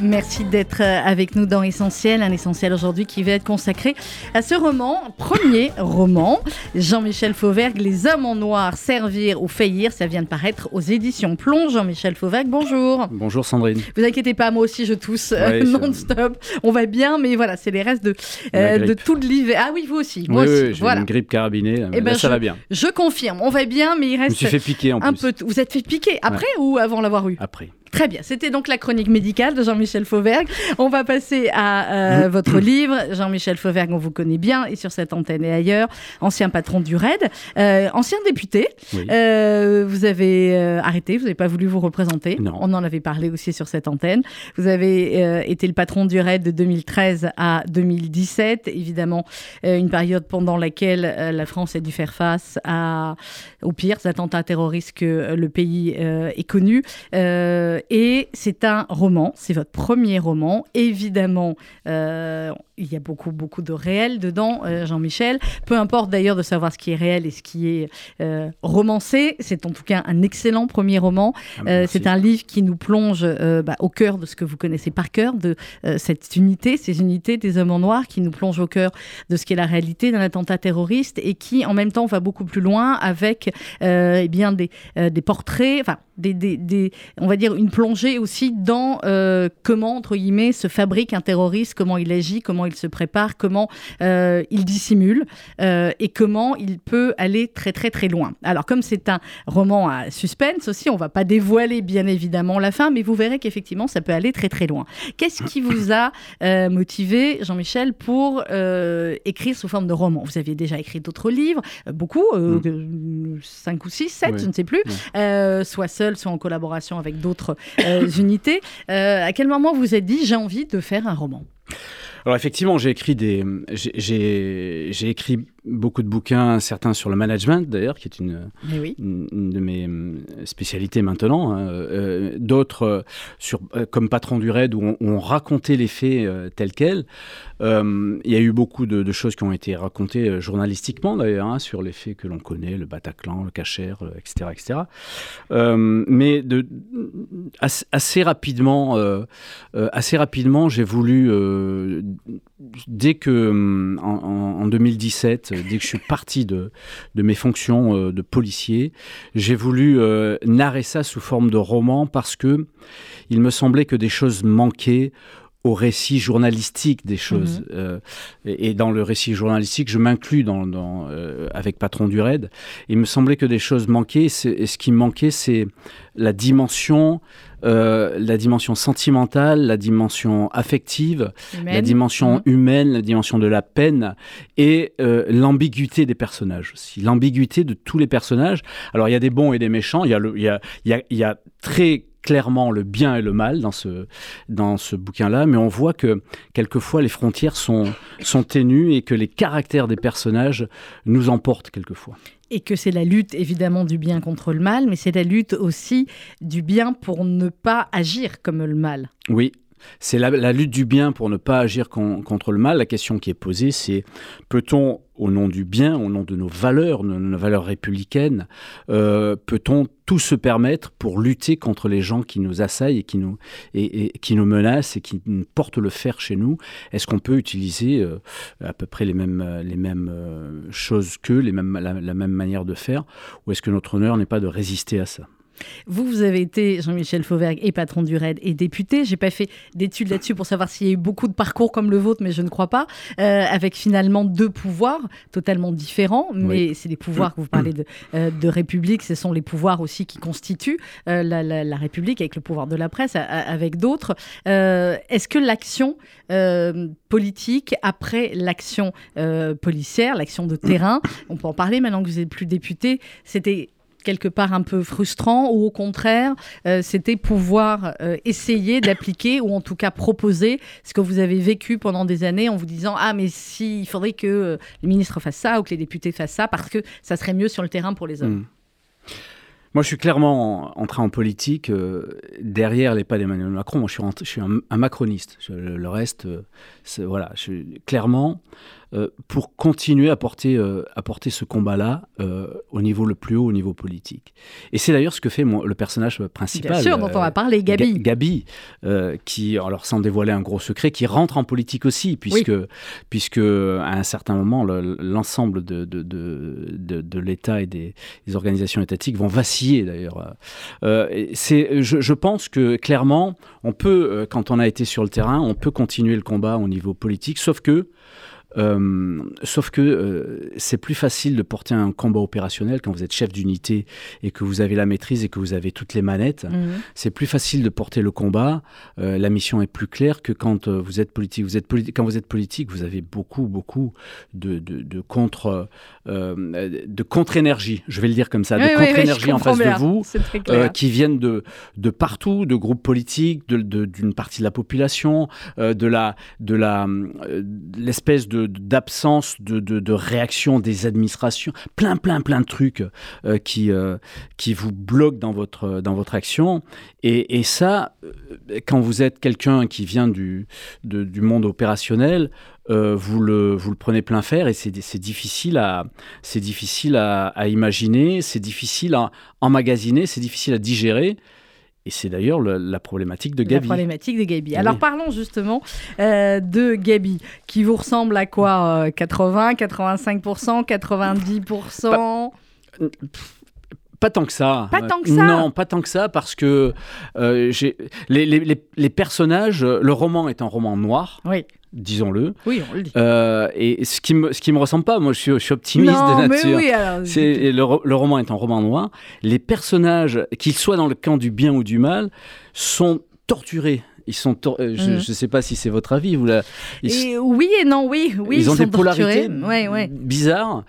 Merci d'être euh, avec nous dans Essentiel, un essentiel aujourd'hui qui va être consacré à ce roman, premier roman, Jean-Michel Fauvergue, Les hommes en noir, servir ou faillir, ça vient de paraître aux éditions Plonge. Jean-Michel Fauvergue, bonjour. Bonjour Sandrine. Vous inquiétez pas, moi aussi je tousse euh, non-stop. On va bien, mais voilà, c'est les restes de, euh, de tout l'hiver. Ah oui, vous aussi. Moi oui, aussi. Oui, j'ai voilà. une grippe carabinée, mais Eh ben, là, ça va bien. Je confirme, on va bien, mais il Je me reste suis fait piquer en un plus. peu. Vous êtes fait piquer après ou avant l'avoir eu? Après. Très bien, c'était donc la chronique médicale de Jean-Michel Fauvergue. On va passer à euh, votre livre. Jean-Michel Fauvergue, on vous connaît bien, et sur cette antenne et ailleurs, ancien patron du RAID, euh, ancien député. Oui. Euh, vous avez arrêté, vous n'avez pas voulu vous représenter. Non. On en avait parlé aussi sur cette antenne. Vous avez été le patron du RAID de 2013 à 2017. Évidemment, une période pendant laquelle la France a dû faire face à, aux pires attentats terroristes que le pays ait connus. Euh, et c'est un roman, c'est votre premier roman. Évidemment, euh, il y a beaucoup, beaucoup de réel dedans, euh, Jean-Michel. Peu importe d'ailleurs de savoir ce qui est réel et ce qui est romancé. C'est en tout cas un excellent premier roman. Ah, c'est un livre qui nous plonge bah, au cœur de ce que vous connaissez par cœur, de cette unité, ces unités des hommes en noir, qui nous plonge au cœur de ce qu'est la réalité d'un attentat terroriste et qui en même temps va beaucoup plus loin avec eh bien des, des portraits, enfin des, des, des- on va dire une plongée aussi dans euh, comment entre guillemets se fabrique un terroriste, comment il agit, comment il se prépare, comment euh, il dissimule euh, et comment il peut aller très très très loin. Alors comme c'est un roman à suspense aussi, on va pas dévoiler bien évidemment la fin, mais vous verrez qu'effectivement ça peut aller très très loin. Qu'est-ce qui vous a motivé, Jean-Michel, pour écrire sous forme de roman? Vous aviez déjà écrit d'autres livres, beaucoup, euh, de- cinq ou six, sept, Oui. je ne sais plus, soit seul, soit en collaboration avec d'autres euh, unités. Euh, à quel moment vous êtes dit j'ai envie de faire un roman? Alors effectivement, j'ai écrit des, j'ai écrit beaucoup de bouquins, certains sur le management d'ailleurs, qui est une, Mais oui. une, une de mes hum, spécialités maintenant. hein. Euh, D'autres euh, sur euh, comme patron du RAID où on, on racontait les faits euh, tels quels. Euh, Il y a eu beaucoup de, de choses qui ont été racontées journalistiquement d'ailleurs hein, sur les faits que l'on connaît, le Bataclan, le Cacher, etc., etc. Euh, mais de, assez, assez rapidement, assez rapidement, j'ai voulu dès que hum, en, en- en 2017, euh, dès que je suis parti de, de mes fonctions euh, de policier, j'ai voulu euh, narrer ça sous forme de roman parce que il me semblait que des choses manquaient au récit journalistique des choses. Euh, et, et dans le récit journalistique, je m'inclus dans, dans, euh, avec Patron du Raid. Il me semblait que des choses manquaient. Et, ce qui manquait, c'est la dimension, euh, la dimension sentimentale, la dimension affective, la dimension Mhm. humaine, la dimension de la peine et euh, l'ambiguïté des personnages aussi. L'ambiguïté de tous les personnages. Alors il y a des bons et des méchants, il y a, le, il y a, il y a, il y a très clairement le bien et le mal dans ce, dans ce bouquin-là, mais on voit que quelquefois les frontières sont, sont ténues et que les caractères des personnages nous emportent quelquefois. Et que c'est la lutte évidemment du bien contre le mal, mais c'est la lutte aussi du bien pour ne pas agir comme le mal. Oui, c'est la, lutte du bien pour ne pas agir con- contre le mal. La question qui est posée, c'est peut-on, au nom du bien, au nom de nos valeurs, de nos valeurs républicaines, euh, peut-on tout se permettre pour lutter contre les gens qui nous assaillent et qui nous, et, qui nous menacent et qui portent le fer chez nous? Est-ce qu'on peut utiliser euh, à peu près les mêmes, les mêmes euh, choses qu'eux, les mêmes, la même manière de faire? Ou est-ce que notre honneur n'est pas de résister à ça? Vous, vous avez été, Jean-Michel Fauvergue, et patron du RAID et député. J'ai pas fait d'études là-dessus pour savoir s'il y a eu beaucoup de parcours comme le vôtre, mais je ne crois pas. Euh, avec finalement deux pouvoirs totalement différents, mais c'est les pouvoirs que vous parlez de, euh, de République, ce sont les pouvoirs aussi qui constituent euh, la, la- la République avec le pouvoir de la presse, a- avec d'autres. Est-ce que l'action politique, après l'action policière, l'action de terrain, on peut en parler maintenant que vous n'êtes plus député, c'était quelque part un peu frustrant ou au contraire, euh, c'était pouvoir euh, essayer d'appliquer ou en tout cas proposer ce que vous avez vécu pendant des années en vous disant ah mais si il faudrait que euh, les ministres fassent ça ou que les députés fassent ça parce que ça serait mieux sur le terrain pour les hommes. Mm. Moi, je suis clairement entré en politique derrière les pas d'Emmanuel Macron. Moi, je suis, un, macroniste. le, reste, voilà, je, clairement, pour continuer à porter, euh, à porter ce combat-là euh, au niveau le plus haut, au niveau politique. Et c'est d'ailleurs ce que fait le personnage principal. Bien sûr, dont on va parler, Gabi. Gabi, qui, alors sans dévoiler un gros secret, qui rentre en politique aussi, puisque, puisque à un certain moment, l'ensemble de, de, de, de, l'État et des, organisations étatiques vont vaciller d'ailleurs. c'est, je, je, pense que clairement, on peut, quand on a été sur le terrain, on peut continuer le combat au niveau politique, sauf que euh, sauf que euh, c'est plus facile de porter un combat opérationnel quand vous êtes chef d'unité et que vous avez la maîtrise et que vous avez toutes les manettes. Mhm. C'est plus facile de porter le combat. Euh, la mission est plus claire que quand vous êtes politique. Vous êtes quand vous êtes politique, vous avez beaucoup, beaucoup de, de, contre, de contre-énergie. Je vais le dire comme ça, de contre-énergie en face de vous, qui viennent de, de partout, de groupes politiques, d'une partie de la population, de la, de la, l'espèce de d'absence de, de, réaction des administrations, plein, plein, plein de trucs euh, qui, euh, qui vous bloquent dans votre, dans votre action. Et, et ça, euh, quand vous êtes quelqu'un qui vient du, du monde opérationnel, vous, le, vous le prenez plein fer et c'est difficile, à, difficile à imaginer, c'est difficile à emmagasiner, c'est difficile à digérer. Et c'est d'ailleurs la problématique de Gabi. La problématique de Gabi. Alors parlons justement euh, de Gabi, qui vous ressemble à quoi 80, 85%, 90% pas tant que ça. Pas tant que ça? Non, pas tant que ça, parce que euh, les, les, les, personnages, le roman est un roman noir. Oui disons-le. Oui, on le dit. Euh, et ce qui me, ce qui me ressemble pas, moi je suis, je suis optimiste de nature. Mais oui, alors, c'est, le, roman est un roman noir. Les personnages, qu'ils soient dans le camp du bien ou du mal, sont torturés. Ils sont euh, je ne mm. sais pas si c'est votre avis. Vous la... oui et non, oui. oui ils, ont des polarités ouais, ouais. bizarres.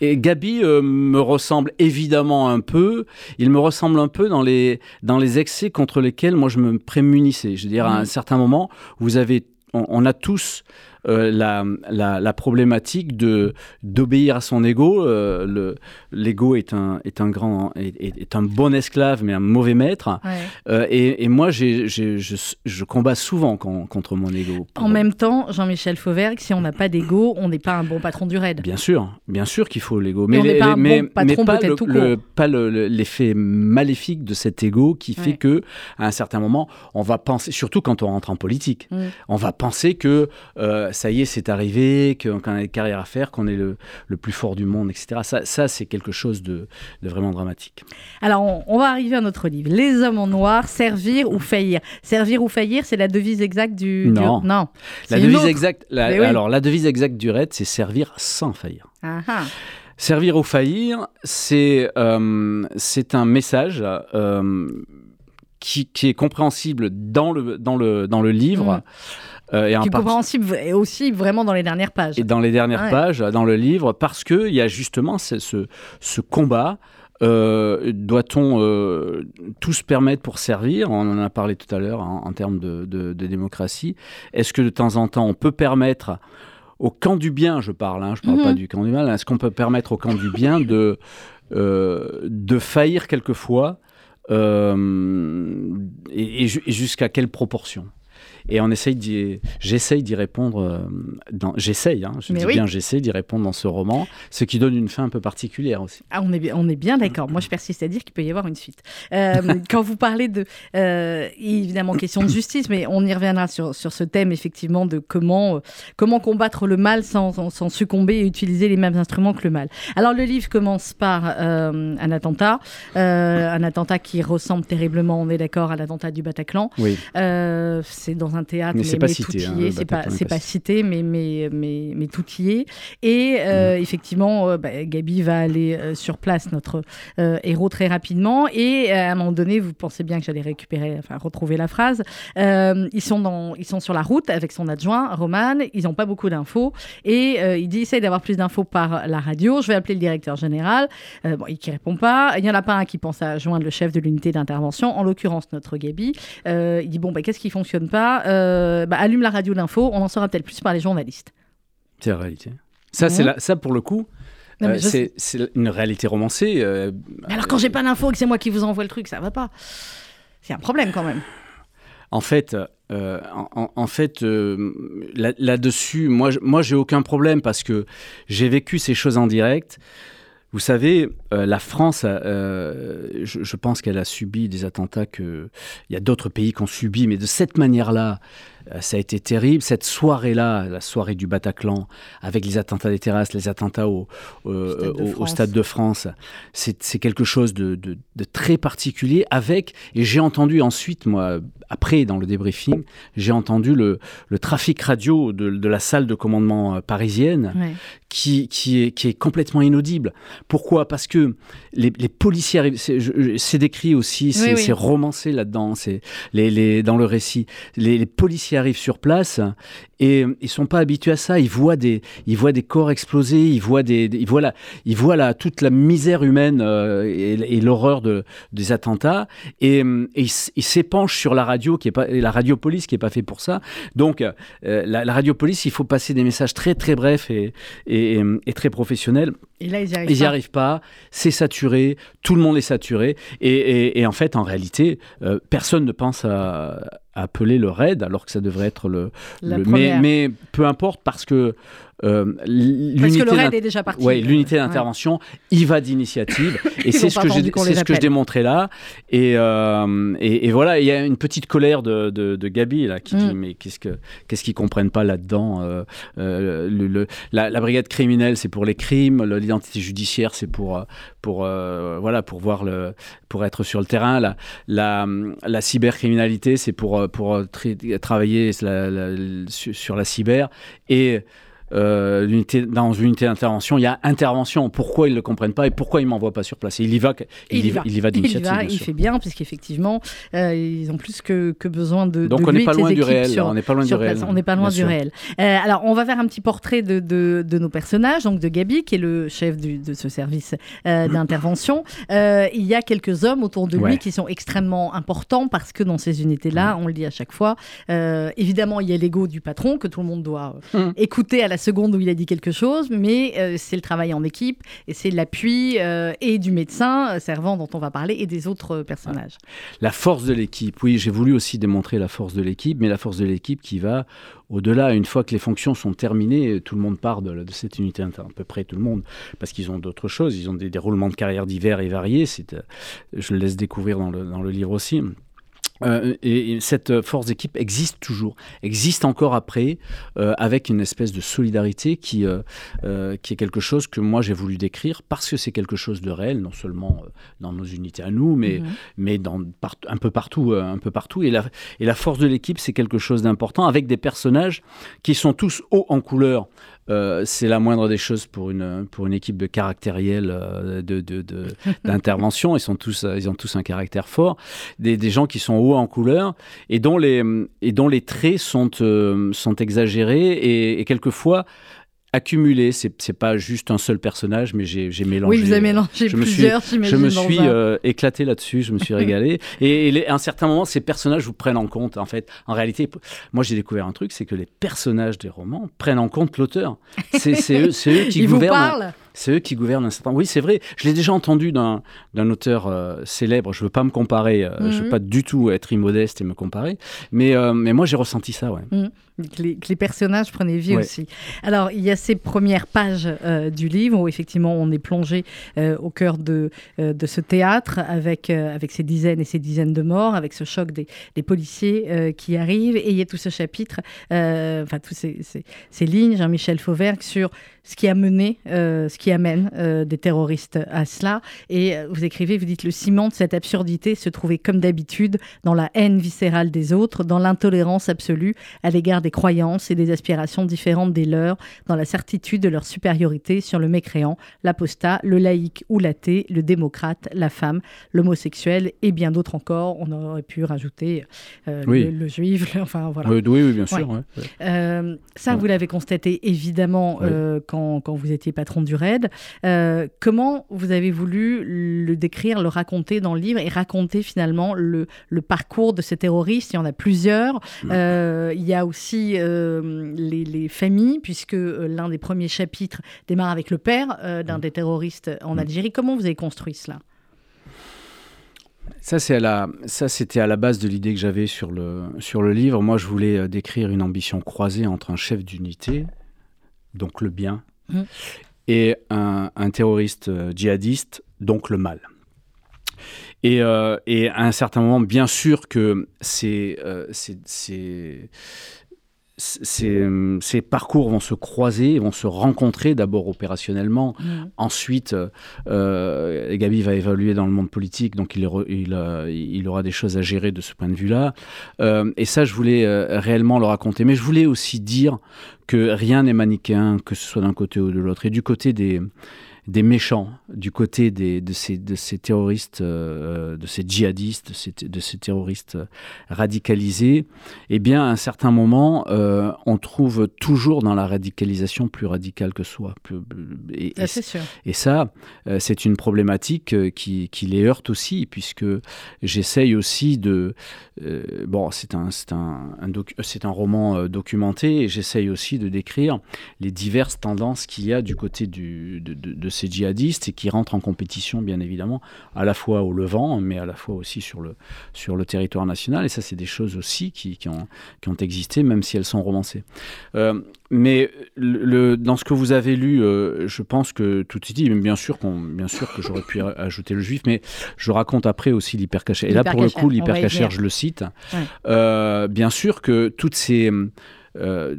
Et Gabi euh, me ressemble évidemment un peu. Il me ressemble un peu dans les, dans les excès contre lesquels moi je me prémunissais. Je veux dire, à un mm. certain moment, vous avez on, a tous euh, la, la, problématique de d'obéir à son ego. Euh, l'ego est un est un grand est, est, un bon esclave mais un mauvais maître. Euh, et, et, moi j'ai, je, je, combats souvent contre mon ego. En même temps, Jean-Michel Fauvergue, si on n'a pas d'ego, on n'est pas un bon patron du raid. Bien sûr, bien sûr qu'il faut l'ego, mais, mais, pas, mais, pas, le, pas l'effet maléfique de cet ego qui fait que à un certain moment, on va penser, surtout quand on rentre en politique, mm. on va penser que ça y est, c'est arrivé, qu'on a des carrières à faire, qu'on est le, plus fort du monde, etc. Ça, c'est quelque chose de, vraiment dramatique. Alors, on, va arriver à notre livre. Les hommes en noir, servir ou faillir. Servir ou faillir, c'est la devise exacte du... Non. non. La devise exacte, Alors, la devise exacte du RAID, c'est servir sans faillir. Ah. Servir ou faillir, c'est euh, un message euh, qui, est compréhensible dans le, dans le, dans le livre. Mmh. Euh, et compréhensible aussi vraiment dans les dernières pages. Et dans les dernières pages, dans le livre, parce qu'il y a justement ce, ce, combat. Euh, doit-on euh, tous permettre pour servir? On en a parlé tout à l'heure en, termes de, de, démocratie. Est-ce que de temps en temps on peut permettre au camp du bien, je parle, hein, je ne parle pas mhm. du camp du mal, est-ce qu'on peut permettre au camp du bien de, euh, de faillir quelquefois et, et jusqu'à quelle proportion? Et on essaye j'essaye d'y répondre, euh, dans, j'essaye, hein, je dis bien j'essaie d'y répondre dans ce roman, ce qui donne une fin un peu particulière aussi. Ah, on, est, on est bien d'accord. Moi, je persiste à dire qu'il peut y avoir une suite. Euh, quand vous parlez de, euh, évidemment, question de justice, mais on y reviendra sur, sur ce thème, effectivement, de comment, comment combattre le mal sans, sans, succomber et utiliser les mêmes instruments que le mal. Alors, le livre commence par un attentat, un attentat qui ressemble terriblement, on est d'accord, à l'attentat du Bataclan. Oui. c'est dans un théâtre, mais, c'est pas, cité, hein, c'est pas, c'est pas cité, mais, mais, mais, mais tout y est. Et euh, mm. effectivement, euh, bah, Gabi va aller euh, sur place, notre héros, très rapidement. Et à un moment donné, vous pensez bien que j'allais récupérer, enfin retrouver la phrase. ils, sont dans, ils sont sur la route avec son adjoint, Roman. Ils n'ont pas beaucoup d'infos. Et il dit essaye d'avoir plus d'infos par la radio. Je vais appeler le directeur général. bon, il ne répond pas. Il n'y en a pas un qui pense à joindre le chef de l'unité d'intervention, en l'occurrence notre Gabi. il dit bon, bah, qu'est-ce qui fonctionne pas? Euh, bah, allume la radio d'info, on en saura peut-être plus par les journalistes. C'est la réalité. Ça, c'est la, ça pour le coup, c'est une réalité romancée. alors quand j'ai pas d'infos et que c'est moi qui vous envoie le truc, ça va pas. C'est un problème quand même. En fait, euh, en, fait, euh, là-dessus, moi, moi, j'ai aucun problème parce que j'ai vécu ces choses en direct. Vous savez, euh, la France, je, je, pense qu'elle a subi des attentats que il y a d'autres pays qui ont subi, mais de cette manière-là, euh, ça a été terrible. Cette soirée-là, la soirée du Bataclan, avec les attentats des terrasses, les attentats au, au, Stade, de France, c'est quelque chose de, très particulier. Avec, et j'ai entendu ensuite, moi, après, dans le débriefing, j'ai entendu le, trafic radio de, la salle de commandement euh, parisienne qui, qui, est, qui est complètement inaudible. Pourquoi? Parce que les, policiers c'est décrit aussi, c'est romancé là-dedans, les, les, dans le récit. les, les policiers arrivent sur place et ils sont pas habitués à ça. Ils voient des, ils voient des corps exploser, ils voient des, ils voient la, ils voient la, toute la misère humaine euh, et, l'horreur de, des attentats et, ils s'épanchent sur la radio qui est pas, la radio police qui est pas fait pour ça. Donc euh, la, radio police, il faut passer des messages très très brefs et, et, très professionnels. Et là, ils n'y arrivent, arrivent, pas. C'est saturé, tout le monde est saturé. Et, en fait, en réalité, euh, personne ne pense à, appeler le raid alors que ça devrait être le, le mais, mais, peu importe parce que euh, l'unité déjà parti. Ouais, l'unité d'intervention, il va d'initiative. et c'est ce, que c'est ce que je démontrais là. Et, euh, et, voilà, il y a une petite colère de, de, Gabi là, qui dit mm. Mais qu'est-ce qu'ils qu'est-ce qu'ils comprennent pas là-dedans euh, le, la, brigade criminelle, c'est pour les crimes. L'identité judiciaire, c'est pour, pour, voilà, pour, voir le, pour être sur le terrain. La, la, la cybercriminalité, c'est pour, pour travailler sur la cyber. Et euh, dans une unité d'intervention, il y a intervention. Pourquoi ils ne le comprennent pas et pourquoi ils ne m'envoient pas sur place? Il y va, il, y va, il y va d'initiative. Il, fait bien, puisqu'effectivement, euh, ils ont plus que, que besoin de. Donc on n'est pas, loin du réel. on n'est pas loin du réel. On n'est pas loin du réel. alors on va faire un petit portrait de, de, de, nos personnages. Donc de Gabi, qui est le chef du, de ce service euh, d'intervention. il y a quelques hommes autour de lui qui sont extrêmement importants parce que dans ces unités-là, on le dit à chaque fois, évidemment, il y a l'ego du patron que tout le monde doit hum. écouter à la seconde où il a dit quelque chose, mais euh, c'est le travail en équipe et c'est l'appui euh, et du médecin euh, servant dont on va parler et des autres personnages. La force de l'équipe, oui, j'ai voulu aussi démontrer la force de l'équipe, mais la force de l'équipe qui va au-delà, une fois que les fonctions sont terminées, tout le monde part de, cette unité, à peu près tout le monde, parce qu'ils ont d'autres choses, ils ont des, roulements de carrière divers et variés, je le laisse découvrir dans le livre aussi. Euh, et, cette force d'équipe existe toujours, existe encore après, euh, avec une espèce de solidarité qui, euh, qui est quelque chose que moi j'ai voulu décrire parce que c'est quelque chose de réel, non seulement dans nos unités à nous, mais, mhm. mais dans, un peu partout. un peu partout. Et, la, et la force de l'équipe, c'est quelque chose d'important, avec des personnages qui sont tous hauts en couleur. Euh, c'est la moindre des choses pour une, pour une équipe de caractériel euh, d'intervention. De, ils, sont tous, ils ont tous un caractère fort. Des, des, gens qui sont hauts en couleur et dont les, et dont les traits sont, euh, sont exagérés et, et quelquefois accumulé. C'est pas juste un seul personnage, mais j'ai mélangé. Oui, vous avez mélangé je plusieurs. Me suis, je me suis euh, éclaté là-dessus. Je me suis régalé. et, à un certain moment, ces personnages vous prennent en compte. En fait, en réalité, moi j'ai découvert un truc, c'est que les personnages des romans prennent en compte l'auteur. C'est eux, eux, qui Ils gouvernent. Vous parlent c'est eux qui gouvernent un certain. Oui, c'est vrai. Je l'ai déjà entendu d'un auteur euh, célèbre. Je veux pas me comparer. Euh, je veux mhm. pas du tout être immodeste et me comparer. Mais, euh, mais moi, j'ai ressenti ça, ouais. Mhm. Que, les, personnages prenaient vie aussi. Alors, il y a ces premières pages du livre où effectivement on est plongé au cœur de, de ce théâtre avec, avec ces dizaines et ces dizaines de morts, avec ce choc des, des policiers qui arrivent. Et il y a tout ce chapitre, enfin, toutes ces, ces, ces lignes, Jean-Michel Fauvergue, sur ce qui a mené, euh, ce qui amène euh, des terroristes à cela. Et euh, vous écrivez, vous dites, le ciment de cette absurdité se trouvait comme d'habitude dans la haine viscérale des autres, dans l'intolérance absolue à l'égard des croyances et des aspirations différentes des leurs, dans la certitude de leur supériorité sur le mécréant, l'apostat, le laïc ou l'athée, le démocrate, la femme, l'homosexuel et bien d'autres encore. On aurait pu rajouter le, juif, enfin voilà. Oui, oui, bien sûr. ça, vous l'avez constaté évidemment quand, vous étiez patron du RAID. Suède. comment vous avez voulu le décrire, le raconter dans le livre et raconter finalement le, le parcours de ces terroristes Il y en a plusieurs. il y a aussi les, les, familles, puisque l'un des premiers chapitres démarre avec le père d'un des terroristes en Algérie. Comment vous avez construit cela? Ça, c'est à la, ça, c'était à la base de l'idée que j'avais sur le, sur le livre. Moi, je voulais euh, décrire une ambition croisée entre un chef d'unité, donc le bien, mmh. et un, terroriste euh, djihadiste, donc le mal. Et, euh, et, à un certain moment, bien sûr que c'est, c'est, ces, ces, parcours vont se croiser, vont se rencontrer d'abord opérationnellement. Mmh. Ensuite, euh, Gabi va évoluer dans le monde politique, donc il, il, il, aura des choses à gérer de ce point de vue-là. Euh, et ça, je voulais euh, réellement le raconter. Mais je voulais aussi dire que rien n'est manichéen, que ce soit d'un côté ou de l'autre. Et du côté des, des méchants du côté des, de, ces, de ces terroristes, euh, de ces djihadistes, de ces, de ces terroristes radicalisés, eh bien, à un certain moment, euh, on trouve toujours dans la radicalisation plus radicale que soi. et, ah, sûr. et, ça, euh, c'est une problématique qui, qui, les heurte aussi, puisque j'essaye aussi de... bon, c'est un, un, un, un, roman documenté, et j'essaye aussi de décrire les diverses tendances qu'il y a du côté du, de, de ces djihadistes et qui rentrent en compétition, bien évidemment, à la fois au Levant, mais à la fois aussi sur le, sur le territoire national. Et ça, c'est des choses aussi qui, qui, ont, qui ont existé, même si elles sont romancées. Euh, mais le, dans ce que vous avez lu, euh, je pense que tout est dit. Bien sûr, bien sûr que j'aurais pu ajouter le juif, mais je raconte après aussi l'hypercachère. Et là, pour le coup, l'hypercachère, je le cite. Euh, bien sûr que toutes ces euh,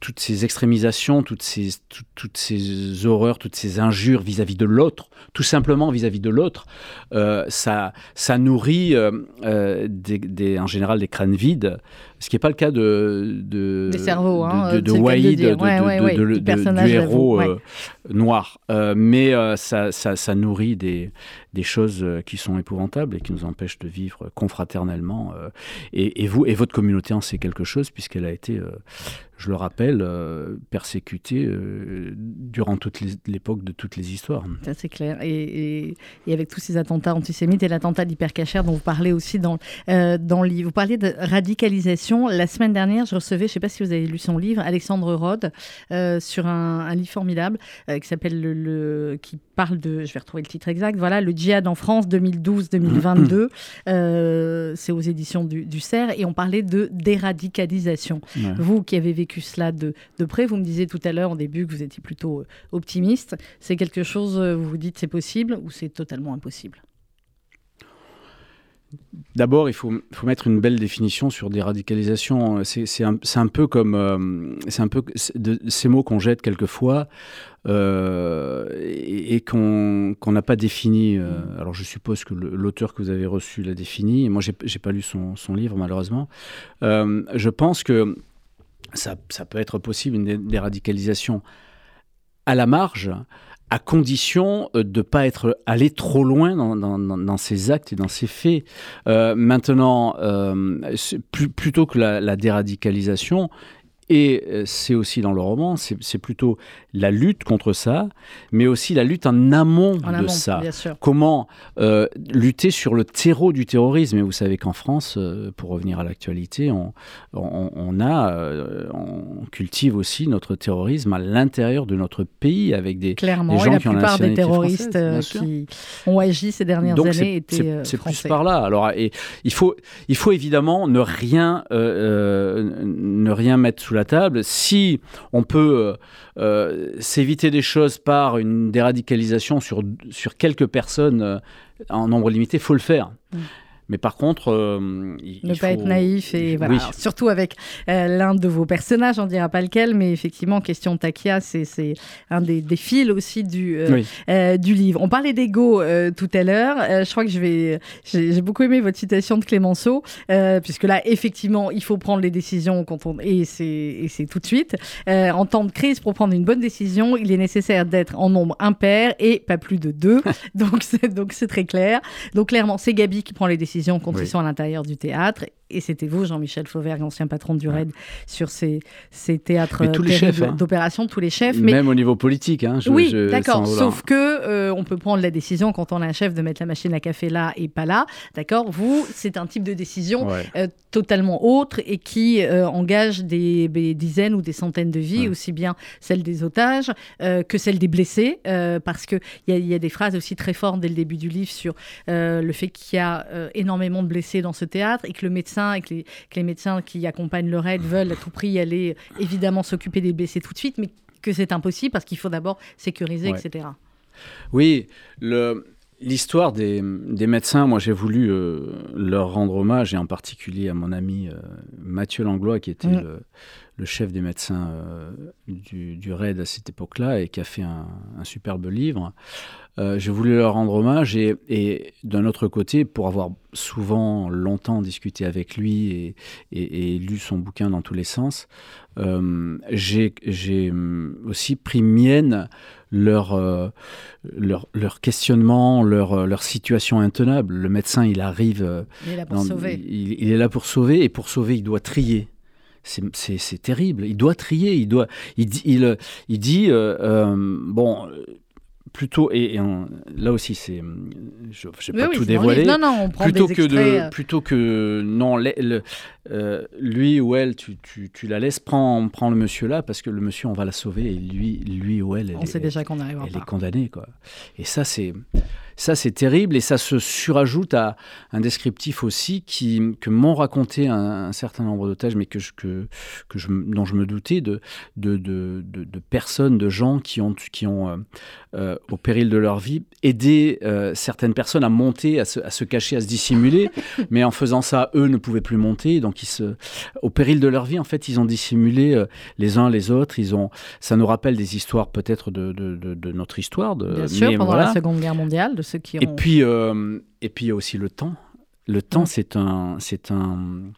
toutes ces extrémisations, toutes ces, toutes ces horreurs, toutes ces injures vis-à-vis de l'autre, tout simplement vis-à-vis de l'autre, euh, ça, ça nourrit euh, des, en général des crânes vides, ce qui n'est pas le cas de, de, des cerveaux, hein, de, de, Wahid, du héros noir. mais ça, ça, ça, nourrit des, des choses qui sont épouvantables et qui nous empêchent de vivre confraternellement. Et, et, vous et votre communauté en sait quelque chose puisqu'elle a été je le rappelle, euh, persécuté euh, durant toute l'époque de toutes les histoires. Ça, c'est clair. Et, avec tous ces attentats antisémites et l'attentat d'hypercachère dont vous parlez aussi dans, euh, dans le livre. Vous parlez de radicalisation. La semaine dernière, je recevais, je ne sais pas si vous avez lu son livre, Alexandre Rode, sur un, livre formidable qui s'appelle le, qui parle de, je vais retrouver le titre exact, voilà, le djihad en France 2012-2022. c'est aux éditions du, du CERF et on parlait de déradicalisation. Vous qui avez vécu cela de, près. Vous me disiez tout à l'heure, en début, que vous étiez plutôt euh, optimiste. C'est quelque chose, euh, vous vous dites, c'est possible ou c'est totalement impossible? D'abord, il faut, faut, mettre une belle définition sur déradicalisation. C'est un, un, peu comme euh, c'est un peu de, ces mots qu'on jette quelquefois et, qu'on n'a pas défini. alors, je suppose que l'auteur que vous avez reçu l'a défini. Moi, j'ai pas lu son, son livre malheureusement. je pense que ça, peut être possible, une déradicalisation à la marge, à condition euh, de ne pas être allé trop loin dans, dans, ses actes et dans ses faits. Euh, maintenant, euh, plutôt que la, déradicalisation, et euh, c'est aussi dans le roman, c'est plutôt la lutte contre ça, mais aussi la lutte en amont de ça. Comment euh, lutter sur le terreau du terrorisme. Et vous savez qu'en France, euh, pour revenir à l'actualité, on, on, a, on cultive aussi notre terrorisme à l'intérieur de notre pays avec des, Clairement, gens la qui ont la plupart des terroristes qui ont agi ces dernières années étaient C'est plus par là. Alors, et, il, faut, il faut évidemment ne rien, ne rien mettre sous la table. Si on peut euh, euh, s'éviter des choses par une déradicalisation sur, quelques personnes euh, en nombre limité, faut le faire. Mm. Mais par contre, euh, ne pas être naïf et voilà. surtout avec euh, l'un de vos personnages, on dira pas lequel, mais effectivement, question Takia, c'est un des, des, fils aussi du euh, du livre. On parlait d'ego tout à l'heure. je crois que je vais, j'ai beaucoup aimé votre citation de Clémenceau, puisque là, effectivement, il faut prendre les décisions quand on et c'est tout de suite. en temps de crise, pour prendre une bonne décision, il est nécessaire d'être en nombre impair et pas plus de deux. donc c'est donc c'est très clair. Donc clairement, c'est Gabi qui prend les décisions décisions quand ils sont à l'intérieur du théâtre. Et c'était vous, Jean-Michel Fauvergue, ancien patron du RAID, sur ces, ces théâtres hein. d'opération, tous les chefs. Mais... Même au niveau politique. Hein, oui, d'accord. Sauf que euh, on peut prendre la décision quand on a un chef de mettre la machine à café là et pas là. D'accord Vous, c'est un type de décision euh, totalement autre et qui euh, engage des, dizaines ou des centaines de vies, aussi bien celles des otages que celles des blessés. parce qu'il y, y, a des phrases aussi très fortes dès le début du livre sur le fait qu'il y a énormément de blessés dans ce théâtre et que le médecin et que les, médecins qui accompagnent le raid veulent à tout prix aller évidemment s'occuper des blessés tout de suite, mais que c'est impossible parce qu'il faut d'abord sécuriser, etc. Oui, L'histoire des, médecins, moi j'ai voulu euh, leur rendre hommage, et en particulier à mon ami euh, Mathieu Langlois, qui était le, chef des médecins euh, du, RAID à cette époque-là, et qui a fait un, un superbe livre. Euh, j'ai voulu leur rendre hommage et, d'un autre côté, pour avoir souvent longtemps discuté avec lui et, lu son bouquin dans tous les sens, euh, j'ai aussi pris mienne leur, euh, leur, leur, questionnement, leur, leur situation intenable. Le médecin, il arrive. Il est là pour sauver. Il, est là pour sauver et pour sauver, il doit trier. C'est terrible. Il doit trier. Il, doit, il, il, il dit bon plutôt et, là aussi c'est je vais pas tout dévoiler non, non, on prend plutôt des que de euh. plutôt que non le, euh, lui ou elle tu, tu, tu, la laisses prends prends le monsieur là parce que le monsieur on va la sauver et lui lui ou elle, on sait déjà qu'on arrive elle est condamnée quoi. Et ça c'est ça, c'est terrible et ça se surajoute à un descriptif aussi qui, que m'ont raconté un, certain nombre d'otages, mais que, je, que, que je, dont je me doutais de, de, de, de, personnes, de gens qui ont, qui ont euh, euh, au péril de leur vie, aidé euh, certaines personnes à monter, à se, à se, cacher, à se dissimuler. mais en faisant ça, eux ne pouvaient plus monter. Donc, ils se, au péril de leur vie, en fait, ils ont dissimulé les uns les autres. Ils ont, ça nous rappelle des histoires peut-être de, de, notre histoire. De, Bien sûr, pendant la Seconde Guerre mondiale, de et puis, euh, et puis il y a aussi le temps. Le temps, c'est un, c'est un,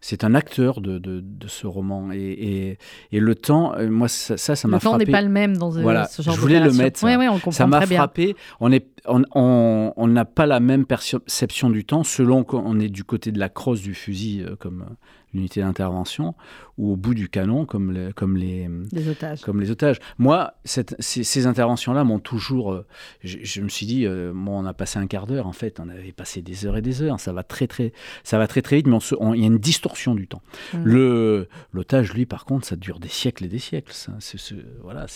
c'est un acteur de, de, ce roman. Et, et, le temps, euh, moi, ça, ça m'a frappé. Le temps n'est pas le même dans voilà, ce genre je voulais le mettre. On ça m'a frappé. On est, on n'a pas la même perception du temps selon qu'on est du côté de la crosse du fusil, euh, comme l'unité d'intervention, ou au bout du canon, comme les, comme les, otages. Comme les otages. Moi, cette, ces, interventions-là m'ont toujours. Euh, je, me suis dit, euh, on a passé un quart d'heure, en fait, on avait passé des heures et des heures. Ça va très, très, ça va très, très vite, mais il y a une distorsion du temps. Mmh. Le L'otage, lui, par contre, ça dure des siècles et des siècles. Ça, voilà,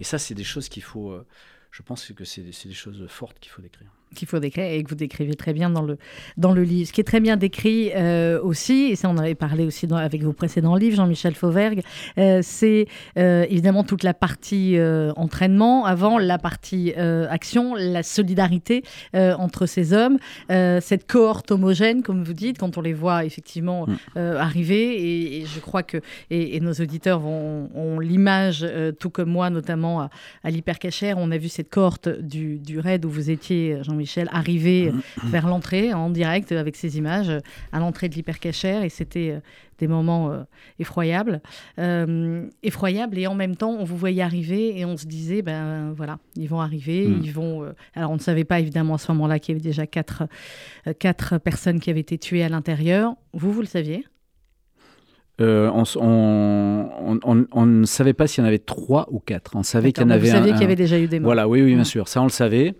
et ça, c'est des choses qu'il faut. Euh, je pense que c'est des choses fortes qu'il faut décrire qu'il faut décrire et que vous décrivez très bien dans le, dans le livre. Ce qui est très bien décrit euh, aussi, et ça on avait parlé aussi dans, avec vos précédents livres, Jean-Michel Fauvergue, euh, c'est euh, évidemment toute la partie entraînement, avant la partie action, la solidarité entre ces hommes, cette cohorte homogène, comme vous dites, quand on les voit effectivement mm. arriver, et, je crois que et, nos auditeurs vont, ont l'image, tout comme moi, notamment à, à l'hypercachère, on a vu cette cohorte du, du raid où vous étiez, Jean-Michel Michel arriver mmh. vers l'entrée en direct avec ces images à l'entrée de l'hypercachère et c'était euh, des moments euh, effroyables, euh, effroyables et en même temps on vous voyait arriver et on se disait ben voilà ils vont arriver, mmh. ils vont. alors on ne savait pas évidemment à ce moment-là qu'il y avait déjà quatre, quatre personnes qui avaient été tuées à l'intérieur. Vous vous le saviez? On, on, ne savait pas s'il y en avait trois ou quatre. On savait qu'il y en avait. Vous saviez qu'il y avait déjà eu des morts. Voilà, oui, oui, bien sûr. Ça, on le savait.